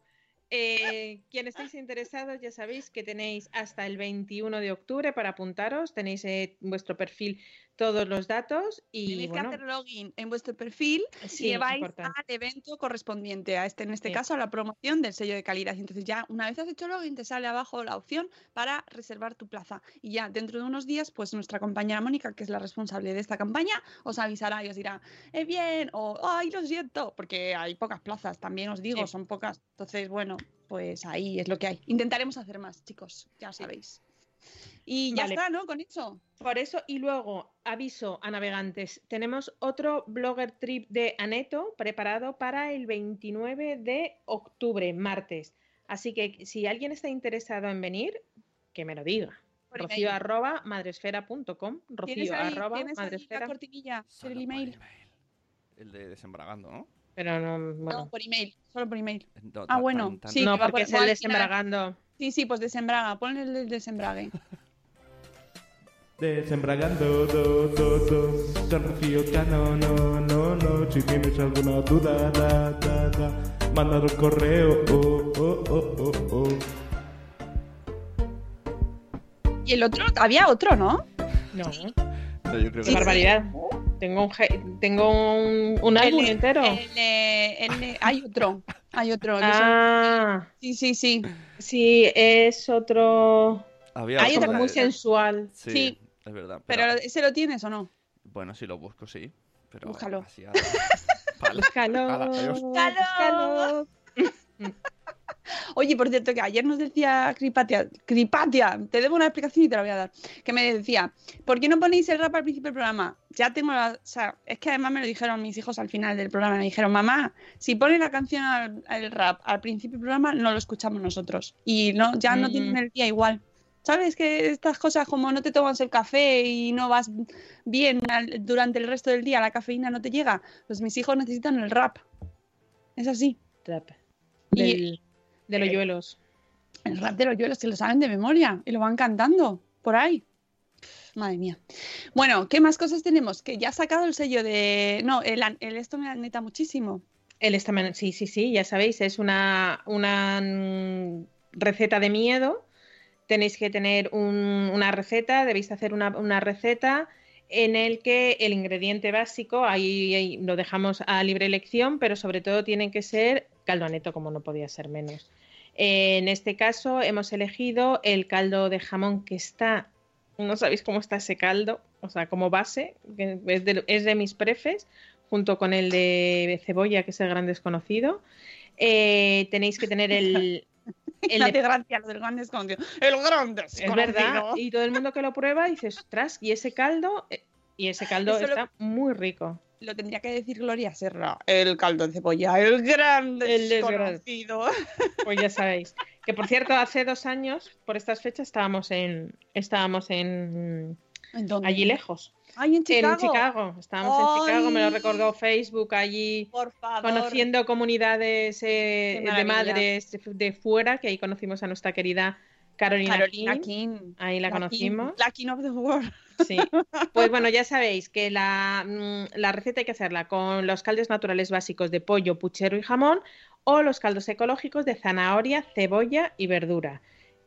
Eh, quien estéis interesados, ya sabéis que tenéis hasta el 21 de octubre para apuntaros. Tenéis eh, vuestro perfil todos los datos y Tenéis bueno, que hacer login en vuestro perfil sí, y lleváis importante. al evento correspondiente a este, en este Sí. caso, a la promoción del sello de calidad. Y entonces ya, una vez has hecho login, te sale abajo la opción para reservar tu plaza. Y ya dentro de unos días, pues nuestra compañera Mónica, que es la responsable de esta campaña, os avisará y os dirá, es bien, o ay, lo siento, porque hay pocas plazas, también os digo, Sí. son pocas. Entonces, bueno, pues ahí es lo que hay. Intentaremos hacer más, chicos, ya sabéis. Y ya Vale. está, ¿no? Con eso. Por eso, y luego, aviso a navegantes, tenemos otro blogger trip de Aneto preparado para el 29 de octubre, martes. Así que si alguien está interesado en venir, que me lo diga. Rocío arroba madresfera.com. ¿Tienes Rocío ahí, arroba ¿tienes ahí la madresfera. cortinilla por email? El de desembragando, ¿no? Pero no, bueno. No, por email, solo por email. No, Ah, bueno, tan- tan- sí, no, porque por- es el desembragando. Sí, sí, pues desembraga, ponle el del desembrague. *laughs* Desembragando, do, do, do, San Rocío Cano, no, no, no. Si tienes alguna duda, da, da, da, manda un correo, oh, oh, oh, oh, oh. Y el otro, había otro, ¿no? No, *laughs* No, yo creo qué que barbaridad. Tengo un, tengo un, un álbum entero. el, eh, el, eh, hay otro, hay otro. son- Ah, Sí, sí, sí. sí, es otro. Había Hay otro muy de- sensual. Sí, Sí. es verdad. Pero ese lo tienes o no? Bueno, si lo busco, sí. Pero Búscalo. a- *laughs* Vale. Búscalo. Búscalo. *laughs* Oye, por cierto, que ayer nos decía Cripatia, Cripatia, te debo una explicación y te la voy a dar, que me decía, ¿por qué no ponéis el rap al principio del programa? Ya tengo la, o sea, es que además me lo dijeron mis hijos al final del programa, me dijeron, mamá, si pones la canción al, al rap al principio del programa, no lo escuchamos nosotros. Y no, ya no Mm. tienen el día igual. ¿Sabes? Que estas cosas como no te tomas el café y no vas bien al- durante el resto del día, la cafeína no te llega, pues mis hijos necesitan el rap. Es así. Trap. Y- Del- de los yuelos. El rap de los yuelos se lo saben de memoria y lo van cantando por ahí. Madre mía. Bueno, ¿qué más cosas tenemos? Que ya ha sacado el sello de. No, el, el esto me neta muchísimo. El estamen- sí, sí, sí, ya sabéis, es una, una receta de miedo. Tenéis que tener un- una receta, debéis hacer una, una receta en el que el ingrediente básico, ahí, ahí lo dejamos a libre elección, pero sobre todo tiene que ser caldo aneto, como no podía ser menos. Eh, en este caso hemos elegido el caldo de jamón que está, no sabéis cómo está ese caldo, o sea, como base, que es de, es de mis prefes, junto con el de cebolla, que es el gran desconocido. Eh, tenéis que tener el, *laughs* el de hace gracia lo del gran desconocido. El gran desconocido. es verdad. Y todo el mundo que lo prueba dice, ostras, y ese caldo, eh, y ese caldo Eso lo- está muy rico. Lo tendría que decir Gloria Serra. El caldo de cebolla. El gran desconocido. Pues ya sabéis. Que por cierto, hace dos años, por estas fechas, estábamos en, estábamos en ¿En dónde? allí lejos. Ay, en Chicago. En Chicago. Estábamos en Chicago, me lo recordó Facebook allí. Por favor. Conociendo comunidades eh, de madres de fuera, que ahí conocimos a nuestra querida Carolina, Carolina King. King. Ahí la, King, conocimos. la King of the World. Sí. Pues bueno, ya *laughs* sabéis que la, mm, la receta hay que hacerla con los caldos naturales básicos de pollo, puchero y jamón o los caldos ecológicos de zanahoria, cebolla y verdura.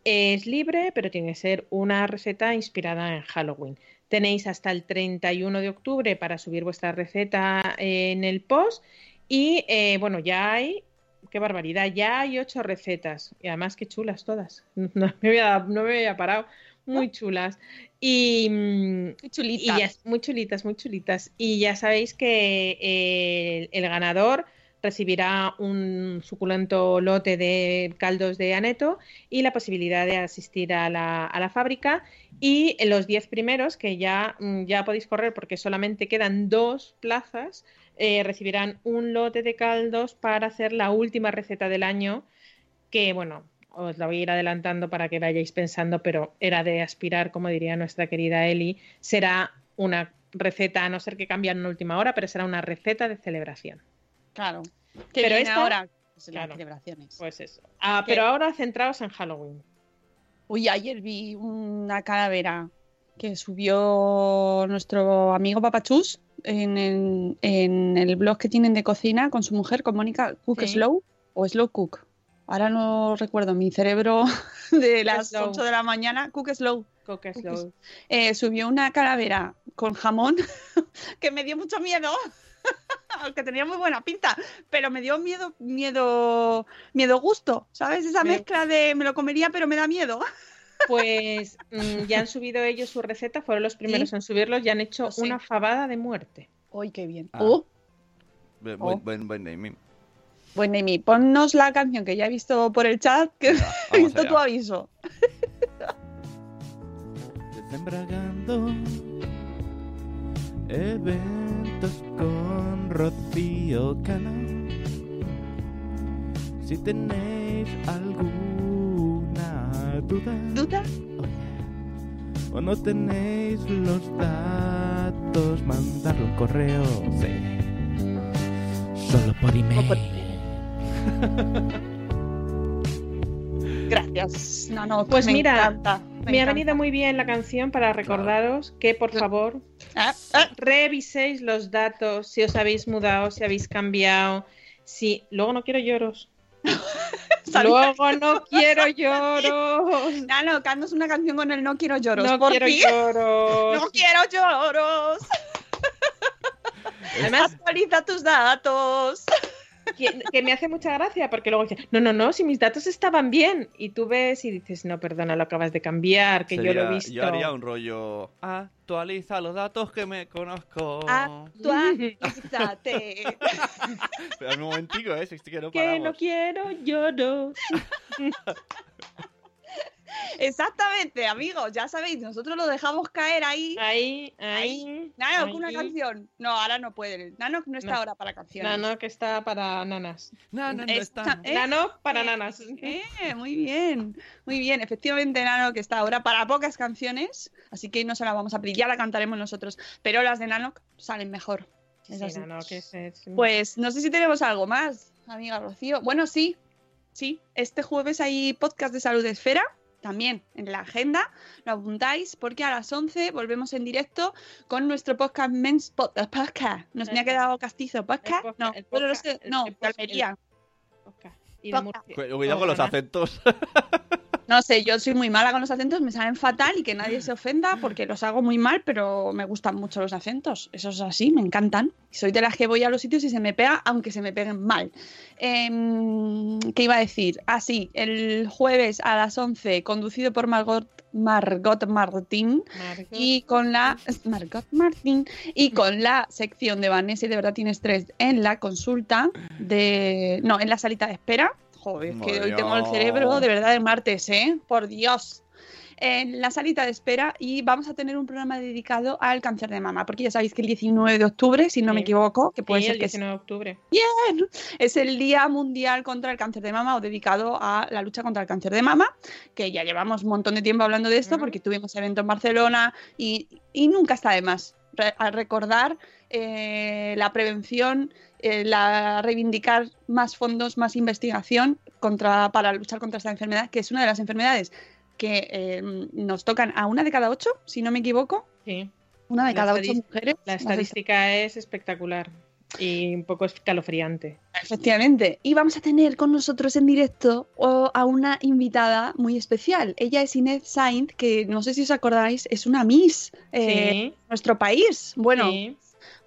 Es libre, pero tiene que ser una receta inspirada en Halloween. Tenéis hasta el 31 de octubre para subir vuestra receta en el post y eh, bueno, ya hay, qué barbaridad, ya hay ocho recetas y además qué chulas todas. *laughs* No me había, no me había parado, muy *laughs* chulas. Y, mm, Qué y chulita. ya, muy chulitas, muy chulitas. Y ya sabéis que eh, el, ganador recibirá un suculento lote de caldos de aneto y la posibilidad de asistir a la, a la fábrica. Y los 10 primeros, que ya, mm, ya podéis correr porque solamente quedan dos plazas, eh, recibirán un lote de caldos para hacer la última receta del año, que bueno, os la voy a ir adelantando para que vayáis pensando, pero era de aspirar, como diría nuestra querida Eli, será una receta, a no ser que cambien en última hora, pero será una receta de celebración. Claro. Que Pero esta- ahora pues, las celebraciones. Pues eso. Ah, pero ahora centraos en Halloween. Uy, ayer vi una calavera que subió nuestro amigo Papachus en el, en el blog que tienen de cocina con su mujer, con Mónica Cook Sí. Slow o Slow Cook. Ahora no recuerdo, mi cerebro *laughs* de las Slow. 8 de la mañana, Cook Slow. Cookies. Slow. eh, subió una calavera con jamón *laughs* que me dio mucho miedo. *laughs* Aunque tenía muy buena pinta, pero me dio miedo, miedo, miedo gusto, ¿sabes? Esa Me- mezcla de me lo comería, pero me da miedo. Pues mm, ya han subido ellos su receta, fueron los primeros ¿Sí? en subirlos y han hecho Pues sí. una fabada de muerte. ¡Uy, qué bien! Ah. Oh, Buen, Oh. buen, buen naming. bueno, Amy, ponnos la canción que ya he visto por el chat, que Venga, *laughs* he visto allá. tu aviso. Desembragando eventos con Rocío Cano. Si tenéis alguna duda ¿Duda? o no tenéis los datos, mandadlo un correo. Sí. Solo por email. por *laughs* Gracias. No, no, Pues me mira, encanta, Me, ha encanta. venido muy bien la canción para recordaros que por favor Ah, ah, reviséis los datos, si os habéis mudado, si habéis cambiado, si luego no quiero lloros. *laughs* Luego no quiero lloros. *laughs* No, no, cantos una canción con el No quiero lloros. No por quiero fin. lloros. *laughs* No quiero lloros. Además, Actualiza tus datos. Que, que me hace mucha gracia porque luego dice, no, no, no, si mis datos estaban bien. Y tú ves y dices, no, perdona, lo acabas de cambiar, que yo lo he Sería- visto. Yo haría un rollo. Actualiza los datos que me conozco. Actualízate. *laughs* Pero un momentico, ¿eh? Si es que no Que no paramos. quiero lloros. *laughs* *laughs* Exactamente, amigos, ya sabéis, nosotros lo dejamos caer ahí. Ahí, ahí. Nano, una canción. No, ahora no puede. Nano no está No. ahora para canciones. Nano que está para nanas. No, no, está. ¿eh? Nano para Eh, nanas. Eh, muy bien, muy bien. Efectivamente, Nano, que está ahora para pocas canciones, así que no se la vamos a pedir, ya la cantaremos nosotros, pero las de Nano salen mejor. Es Sí. Nano, que es- es- Pues no sé si tenemos algo más, amiga Rocío. Bueno, sí, sí. Este jueves hay podcast de Salud Esfera, también en la agenda. Lo apuntáis porque a las 11 volvemos en directo con nuestro podcast Men's Pod- eh, Podcast. Nos me ha quedado castizo. ¿Podcast? podcast, No, no podcast, el- no, el de podcast, Almería. Y de Podcast. Murcia. Cu- Cuidado con los acentos. *laughs* No sé, yo soy muy mala con los acentos, me salen fatal y que nadie se ofenda porque los hago muy mal, pero me gustan mucho los acentos. Eso es así, me encantan. Soy de las que voy a los sitios y se me pega, aunque se me peguen mal. Em, ¿Qué iba a decir? Ah, sí, el jueves a las 11, conducido por Margot, Margot Martín. Margot. Y con la Margot Martín y con la sección de Vanessa y de verdad tienes tres en la consulta de no en la salita de espera. Joder, es que hoy tengo el cerebro de verdad de martes, ¿eh? Por Dios. En la salita de espera y vamos a tener un programa dedicado al cáncer de mama, porque ya sabéis que el 19 de octubre, si no me equivoco, que puede Sí, ser el que 19 de octubre. es el Día Mundial contra el Cáncer de Mama o dedicado a la lucha contra el cáncer de mama, que ya llevamos un montón de tiempo hablando de esto porque tuvimos evento en Barcelona y, y nunca está de más re- a recordar eh, la prevención, eh, la reivindicar más fondos, más investigación contra, para luchar contra esta enfermedad, que es una de las enfermedades que eh, nos tocan a una de cada ocho, si no me equivoco, Sí. una de La cada ocho mujeres. La estadística es espectacular y un poco escalofriante. Efectivamente. Y vamos a tener con nosotros en directo a una invitada muy especial. Ella es Inés Sainz, que no sé si os acordáis, es una Miss eh, nuestro país. Bueno, sí.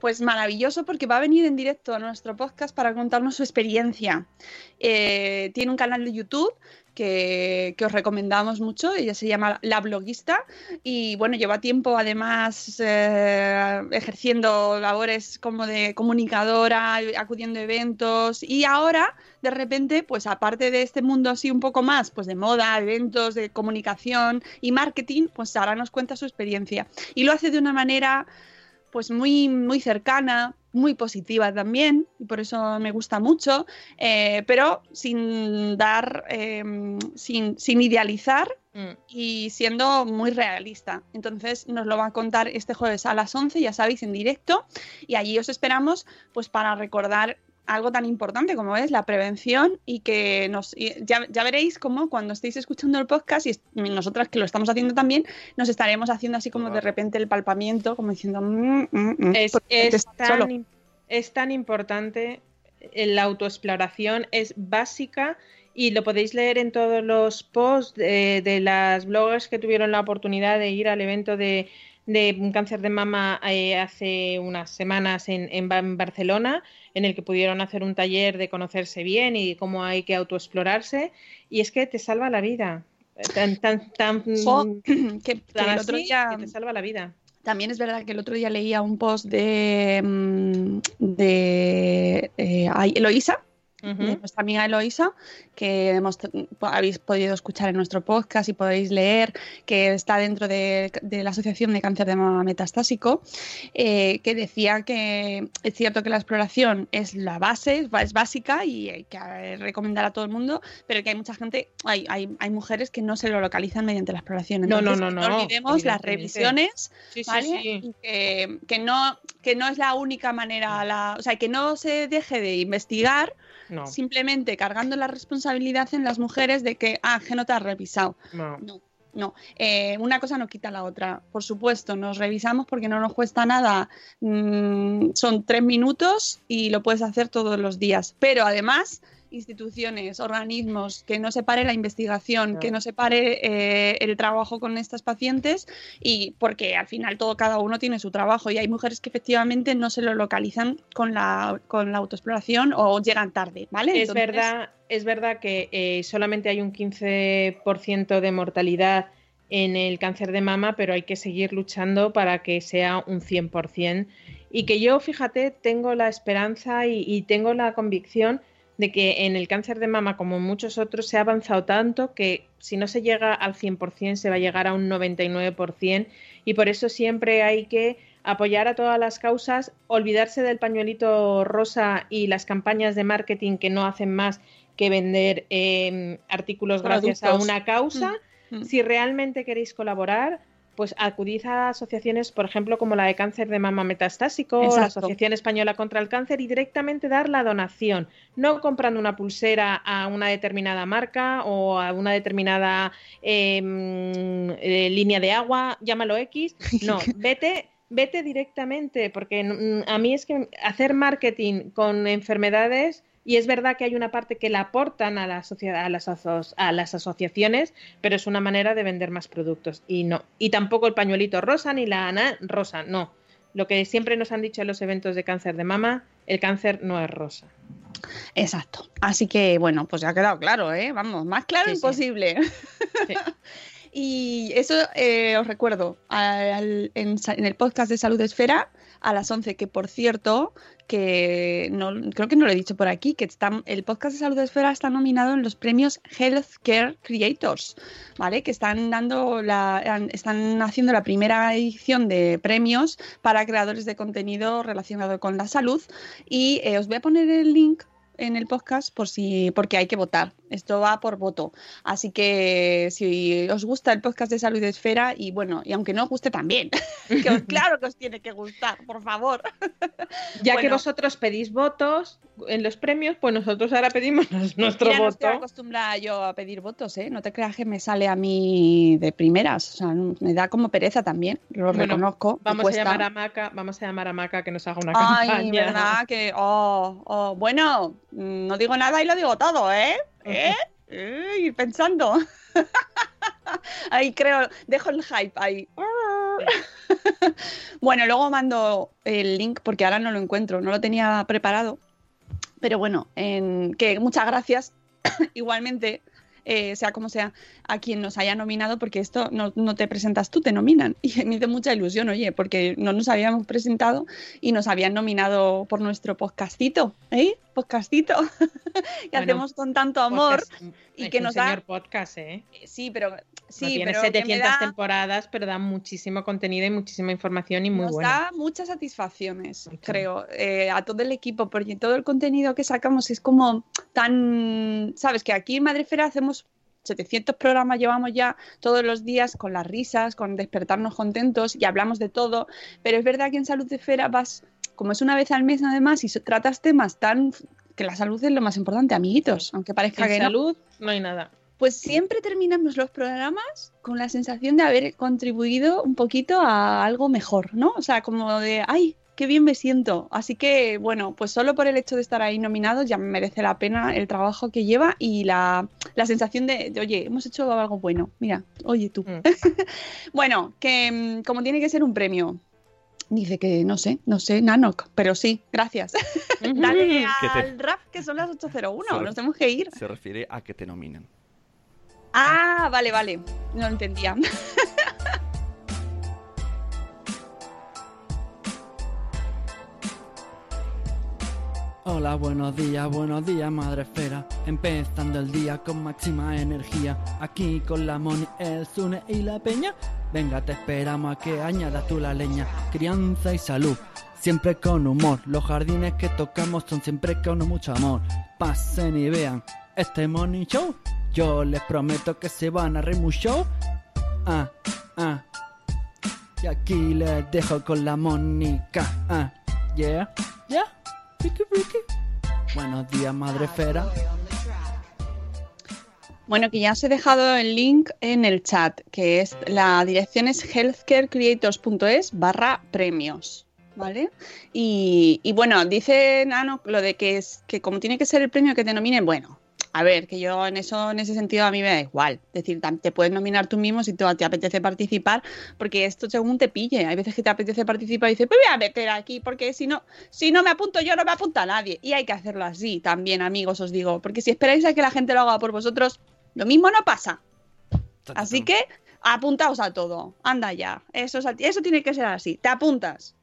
Pues maravilloso porque va a venir en directo a nuestro podcast para contarnos su experiencia. Eh, tiene un canal de YouTube que, que os recomendamos mucho. Ella se llama La Bloguista y bueno, lleva tiempo además eh, ejerciendo labores como de comunicadora, acudiendo a eventos y ahora de repente, pues aparte de este mundo así un poco más, pues de moda, eventos, de comunicación y marketing, pues ahora nos cuenta su experiencia y lo hace de una manera pues muy, muy cercana, muy positiva también, y por eso me gusta mucho, eh, pero sin dar, eh, sin, sin idealizar Mm. y siendo muy realista. Entonces nos lo va a contar este jueves a las 11, ya sabéis, en directo, y allí os esperamos pues para recordar algo tan importante como es la prevención y que nos y ya, ya veréis cómo cuando estéis escuchando el podcast y nosotras que lo estamos haciendo también nos estaremos haciendo así como de repente el palpamiento como diciendo "Mm, mm, mm", Es, es tan, es tan importante la autoexploración, es básica y lo podéis leer en todos los posts de, de las bloggers que tuvieron la oportunidad de ir al evento de, de un cáncer de mama eh, hace unas semanas en, en Ba- en Barcelona, en el que pudieron hacer un taller de conocerse bien y cómo hay que autoexplorarse. Y es que te salva la vida. Tan, tan, tan, *clears throat* que, el otro día que te salva la vida. También es verdad que el otro día leía un post de, mm, de eh, de nuestra amiga Eloísa, que hemos, habéis podido escuchar en nuestro podcast y podéis leer, que está dentro de, de la Asociación de Cáncer de Mama Metastásico, eh, que decía que es cierto que la exploración es la base, es básica y hay que recomendar a todo el mundo, pero que hay mucha gente, hay, hay, hay mujeres que no se lo localizan mediante la exploración. No, no, Entonces, no, no, olvidemos las revisiones Sí, sí, ¿vale? sí. Y que, que no, que no es la única manera, la, o sea, que no se deje de investigar No, simplemente cargando la responsabilidad en las mujeres de que, ah, que no te has revisado. no. No, no. Eh, una cosa no quita la otra. Por supuesto, nos revisamos porque no nos cuesta nada. Mm, son tres minutos y lo puedes hacer todos los días. Pero además, instituciones, organismos, que no se pare la investigación, No. que no se pare eh, el trabajo con estas pacientes y porque al final todo cada uno tiene su trabajo y hay mujeres que efectivamente no se lo localizan con la, con la autoexploración o llegan tarde, ¿vale? Es Entonces, verdad, es verdad que eh, solamente hay un 15% de mortalidad en el cáncer de mama, pero hay que seguir luchando para que sea un 100%. Y que yo, fíjate, tengo la esperanza y, y tengo la convicción de que en el cáncer de mama, como en muchos otros, se ha avanzado tanto que si no se llega al 100%, se va a llegar a un 99%, y por eso siempre hay que apoyar a todas las causas, olvidarse del pañuelito rosa y las campañas de marketing que no hacen más que vender eh, artículos gracias a una causa. Mm, mm. Si realmente queréis colaborar, pues acudid a asociaciones, por ejemplo, como la de cáncer de mama metastásico, la. Asociación Española contra el Cáncer, y directamente dar la donación, no comprando una pulsera a una determinada marca o a una determinada eh, mm, eh, línea de agua, llámalo X. *laughs* No, vete. Vete directamente, porque mm, a mí es que hacer marketing con enfermedades, y es verdad que hay una parte que la aportan a la sociedad, a las, aso- a las asociaciones, pero es una manera de vender más productos. Y no. Y tampoco el pañuelito rosa ni la ana rosa, no. Lo que siempre nos han dicho en los eventos de cáncer de mama, el cáncer no es rosa. Exacto. Así que, bueno, pues ya ha quedado claro, ¿eh? Vamos, más claro Sí, imposible. Sí. *laughs* Y eso eh, os recuerdo al- en, sa- en el podcast de Salud Esfera a las 11, que por cierto, que no, creo que no lo he dicho por aquí, que está, el podcast de Salud Esfera está nominado en los premios Healthcare Creators, ¿vale? Que están dando la, están haciendo la primera edición de premios para creadores de contenido relacionado con la salud. Y eh, os voy a poner el link en el podcast por si porque hay que votar. Esto va por voto. Así que si os gusta el podcast de Salud Esfera y bueno, y aunque no os guste también, *laughs* que os- claro que os tiene que gustar, por favor. *laughs* Ya que vosotros pedís votos en los premios, pues nosotros ahora pedimos *laughs* nuestro Mira, no estoy voto. acostumbrada yo a pedir votos, ¿eh? No te creas que me sale a mí de primeras. O sea, me da como pereza también, lo Bueno, reconozco. Vamos a llamar a Maca, vamos a llamar a Maca que nos haga una Ay, campaña. verdad que. Oh, oh, bueno, mm, no digo nada y lo digo todo, ¿eh? ¿Eh? Eh, ir pensando. *laughs* ahí creo, dejo el hype ahí. *laughs* bueno, luego mando el link porque ahora no lo encuentro, no lo tenía preparado. Pero bueno, en, que muchas gracias *coughs* igualmente, eh, sea como sea, a quien nos haya nominado, porque esto no, no te presentas tú, te nominan. *laughs* Y me hizo mucha ilusión, oye, porque no nos habíamos presentado y nos habían nominado por nuestro podcastito, ¿eh? Podcastito, *laughs* que Bueno, hacemos con tanto amor. Podcast, y es que nos da- podcast, ¿eh? Sí, pero no sí, tiene pero que me 700 da- temporadas, pero da muchísimo contenido y muchísima información y muy nos bueno. da muchas satisfacciones, Mucho. creo, eh, a todo el equipo, porque todo el contenido que sacamos es como tan, sabes, que aquí en Madrefera hacemos 700 programas, llevamos ya todos los días con las risas, con despertarnos contentos y hablamos de todo, pero es verdad que en Salud de Esfera vas, como es una vez al mes además, y tratas temas tan... que la salud es lo más importante, amiguitos, aunque parezca En que no. salud no hay nada. Pues siempre terminamos los programas con la sensación de haber contribuido un poquito a algo mejor, ¿no? O sea, como de, ay, qué bien me siento. Así que, bueno, pues solo por el hecho de estar ahí nominados ya me merece la pena el trabajo que lleva y la, la sensación de, de, oye, hemos hecho algo bueno. Mira, oye tú. Mm. *laughs* bueno, que mm, como tiene que ser un premio. Dice que no sé, no sé, Nanok, pero sí, gracias. *laughs* Dale te- al rap que son las 8.01, Solo- nos tenemos que ir. Se refiere a que te nominen. Ah, vale, vale. No entendía. Hola, buenos días, buenos días, madre esfera. Empezando el día con máxima energía. Aquí con la Moni, el Sune y la Peña. Venga, te esperamos a que añadas tú la leña. Crianza y salud, siempre con humor. Los jardines que tocamos son siempre con mucho amor. Pasen y vean este Money Show. Yo les prometo que se van a reír mucho. Ah, ah. Y aquí les dejo con la Mónica. Ah, yeah, yeah. Buenos días, madre esfera. Bueno, que ya os he dejado el link en el chat, que es la dirección es healthcarecreators.es barra premios. ¿Vale? Y, y bueno, dice Nano lo de que es que como tiene que ser el premio que te nominen, bueno, a ver, que yo en eso, en ese sentido a mí me da igual. Es decir, te puedes nominar tú mismo si te, te apetece participar, porque esto según te pille. Hay veces que te apetece participar y dices, pues voy a meter aquí, porque si no, si no me apunto yo, no me apunta nadie. Y hay que hacerlo así también, amigos, os digo. Porque si esperáis a que la gente lo haga por vosotros, lo mismo no pasa. Así que apuntaos a todo. Anda ya. Eso, eso tiene que ser así. Te apuntas.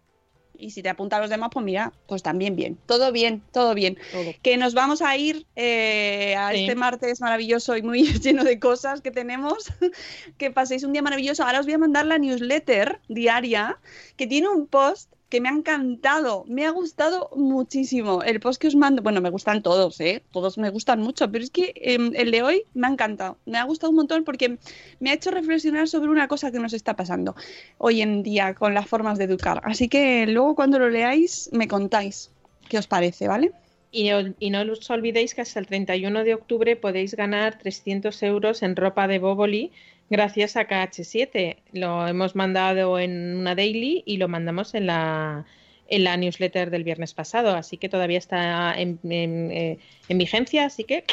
Y si te apuntan los demás, pues mira, pues también bien. Todo bien, todo bien. Que nos vamos a ir eh, a Sí. este martes maravilloso y muy *laughs* lleno de cosas que tenemos. *laughs* que paséis un día maravilloso. Ahora os voy a mandar la newsletter diaria que tiene un post que me ha encantado, me ha gustado muchísimo. El post que os mando, bueno, me gustan todos, ¿eh? Todos me gustan mucho, pero es que em, el de hoy me ha encantado. Me ha gustado un montón porque me ha hecho reflexionar sobre una cosa que nos está pasando hoy en día con las formas de educar. Así que luego cuando lo leáis me contáis qué os parece, ¿vale? Y, y no os olvidéis que hasta el 31 de octubre podéis ganar 300 euros en ropa de Boboli gracias a KH7. Lo hemos mandado en una daily y lo mandamos en la, en la newsletter del viernes pasado. Así que todavía está en, en, eh, en vigencia, así que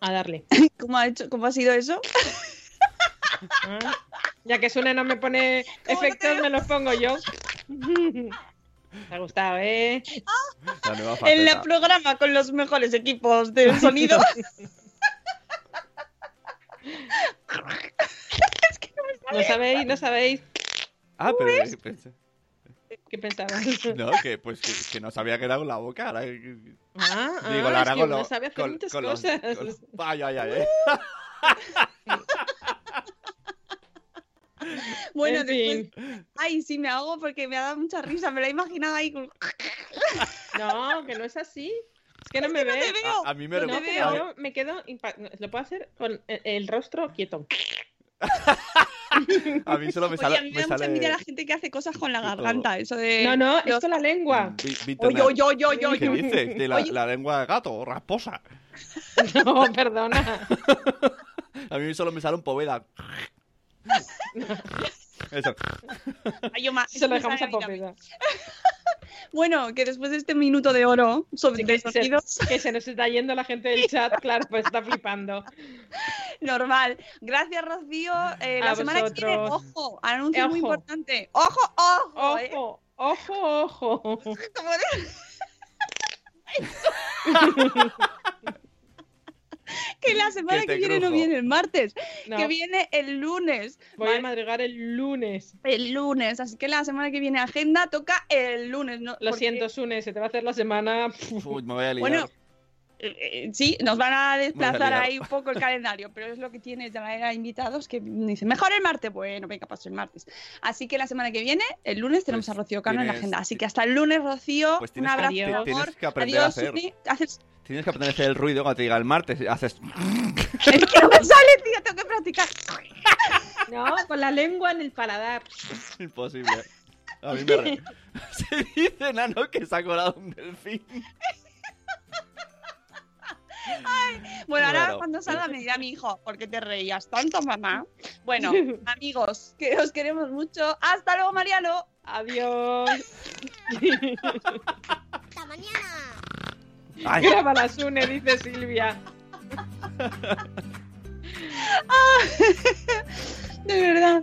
a darle. *coughs* ¿Cómo ha, hecho, cómo ha sido eso? Ah, *laughs* Ya que Sune no me pone ¿Cómo no te efectos, me los pongo yo. *laughs* Te ha gustado, ¿eh? La nueva *laughs* En el programa con los mejores equipos de sonido. ¿No sabéis? ¿No sabéis? Ah, pero pensé- ¿Qué pensabas? *laughs* no, que pues que, que no sabía que era con la boca. Ahora, que- Ah, digo, ah, la es hará que con lo- sabe hacer con- muchas con los- cosas. con Ay, ay, ay, eh. *laughs* Bueno, En después. fin. Ay, sí, me hago porque me ha dado mucha risa. Me lo he imaginado ahí. con- *laughs* No, que no es así. Es que no me no ve. te veo. A, a mí me lo No, mí- yo me quedo. impa- Lo puedo hacer con el, el rostro quieto. *laughs* A mí solo me Oye, sale. a mí me me da mucha envidia la gente que hace cosas con la *laughs* garganta. Eso de. No, no, es con la lengua. Víctor Oye, oye, oye, oye, ¿Qué oye. dices? De la, Oye. la lengua de gato, rasposa. *laughs* No, perdona. A mí solo me sale un poveda. Eso. Ay, yo ma- Se eso lo dejamos a. Popeda. Bueno, que después de este minuto de oro sobre Sí, que, se, *laughs* que se nos está yendo la gente del chat, claro, pues está flipando. *laughs* normal. Gracias, Rocío. Eh, la semana que viene, ojo, anuncio muy Ojo. importante. ¡Ojo, ojo! eh. Ojo, ojo, *laughs* ojo. De- *laughs* que la semana Que viene no viene el martes, No, que viene el lunes. voy a ¿vale? madrigar el lunes. El lunes, así que la semana que viene agenda toca el lunes. ¿no? Lo Porque, siento, Sune, se te va a hacer la semana. Uy, me voy a liar. Bueno, eh, eh, sí, nos van a desplazar ahí un poco el calendario, pero es lo que tiene traer a invitados que dicen, mejor el martes. Bueno, venga, paso el martes. Así que la semana que viene, el lunes, tenemos Pues a Rocío Cano en la agenda. Así que hasta el lunes, Rocío, Pues un tienes que- abrazo, amor. tienes que aprender a Adiós, hacer. Suni. Haces- Tienes que aprender a hacer el ruido cuando te diga el martes. Haces. *laughs* Es que no me sale, tío, tengo que practicar. *laughs* No, con la lengua en el paladar. Imposible. A mí me. re- *laughs* Se dice, Nano, que se ha colado un delfín. Bueno, ahora Bueno. cuando salga me dirá mi hijo, ¿por qué te reías tanto, mamá? Bueno, *laughs* amigos, que os queremos mucho. Hasta luego, Mariano. Adiós. Hasta mañana. Ay, Graba la Sune, dice Silvia. *laughs* De verdad.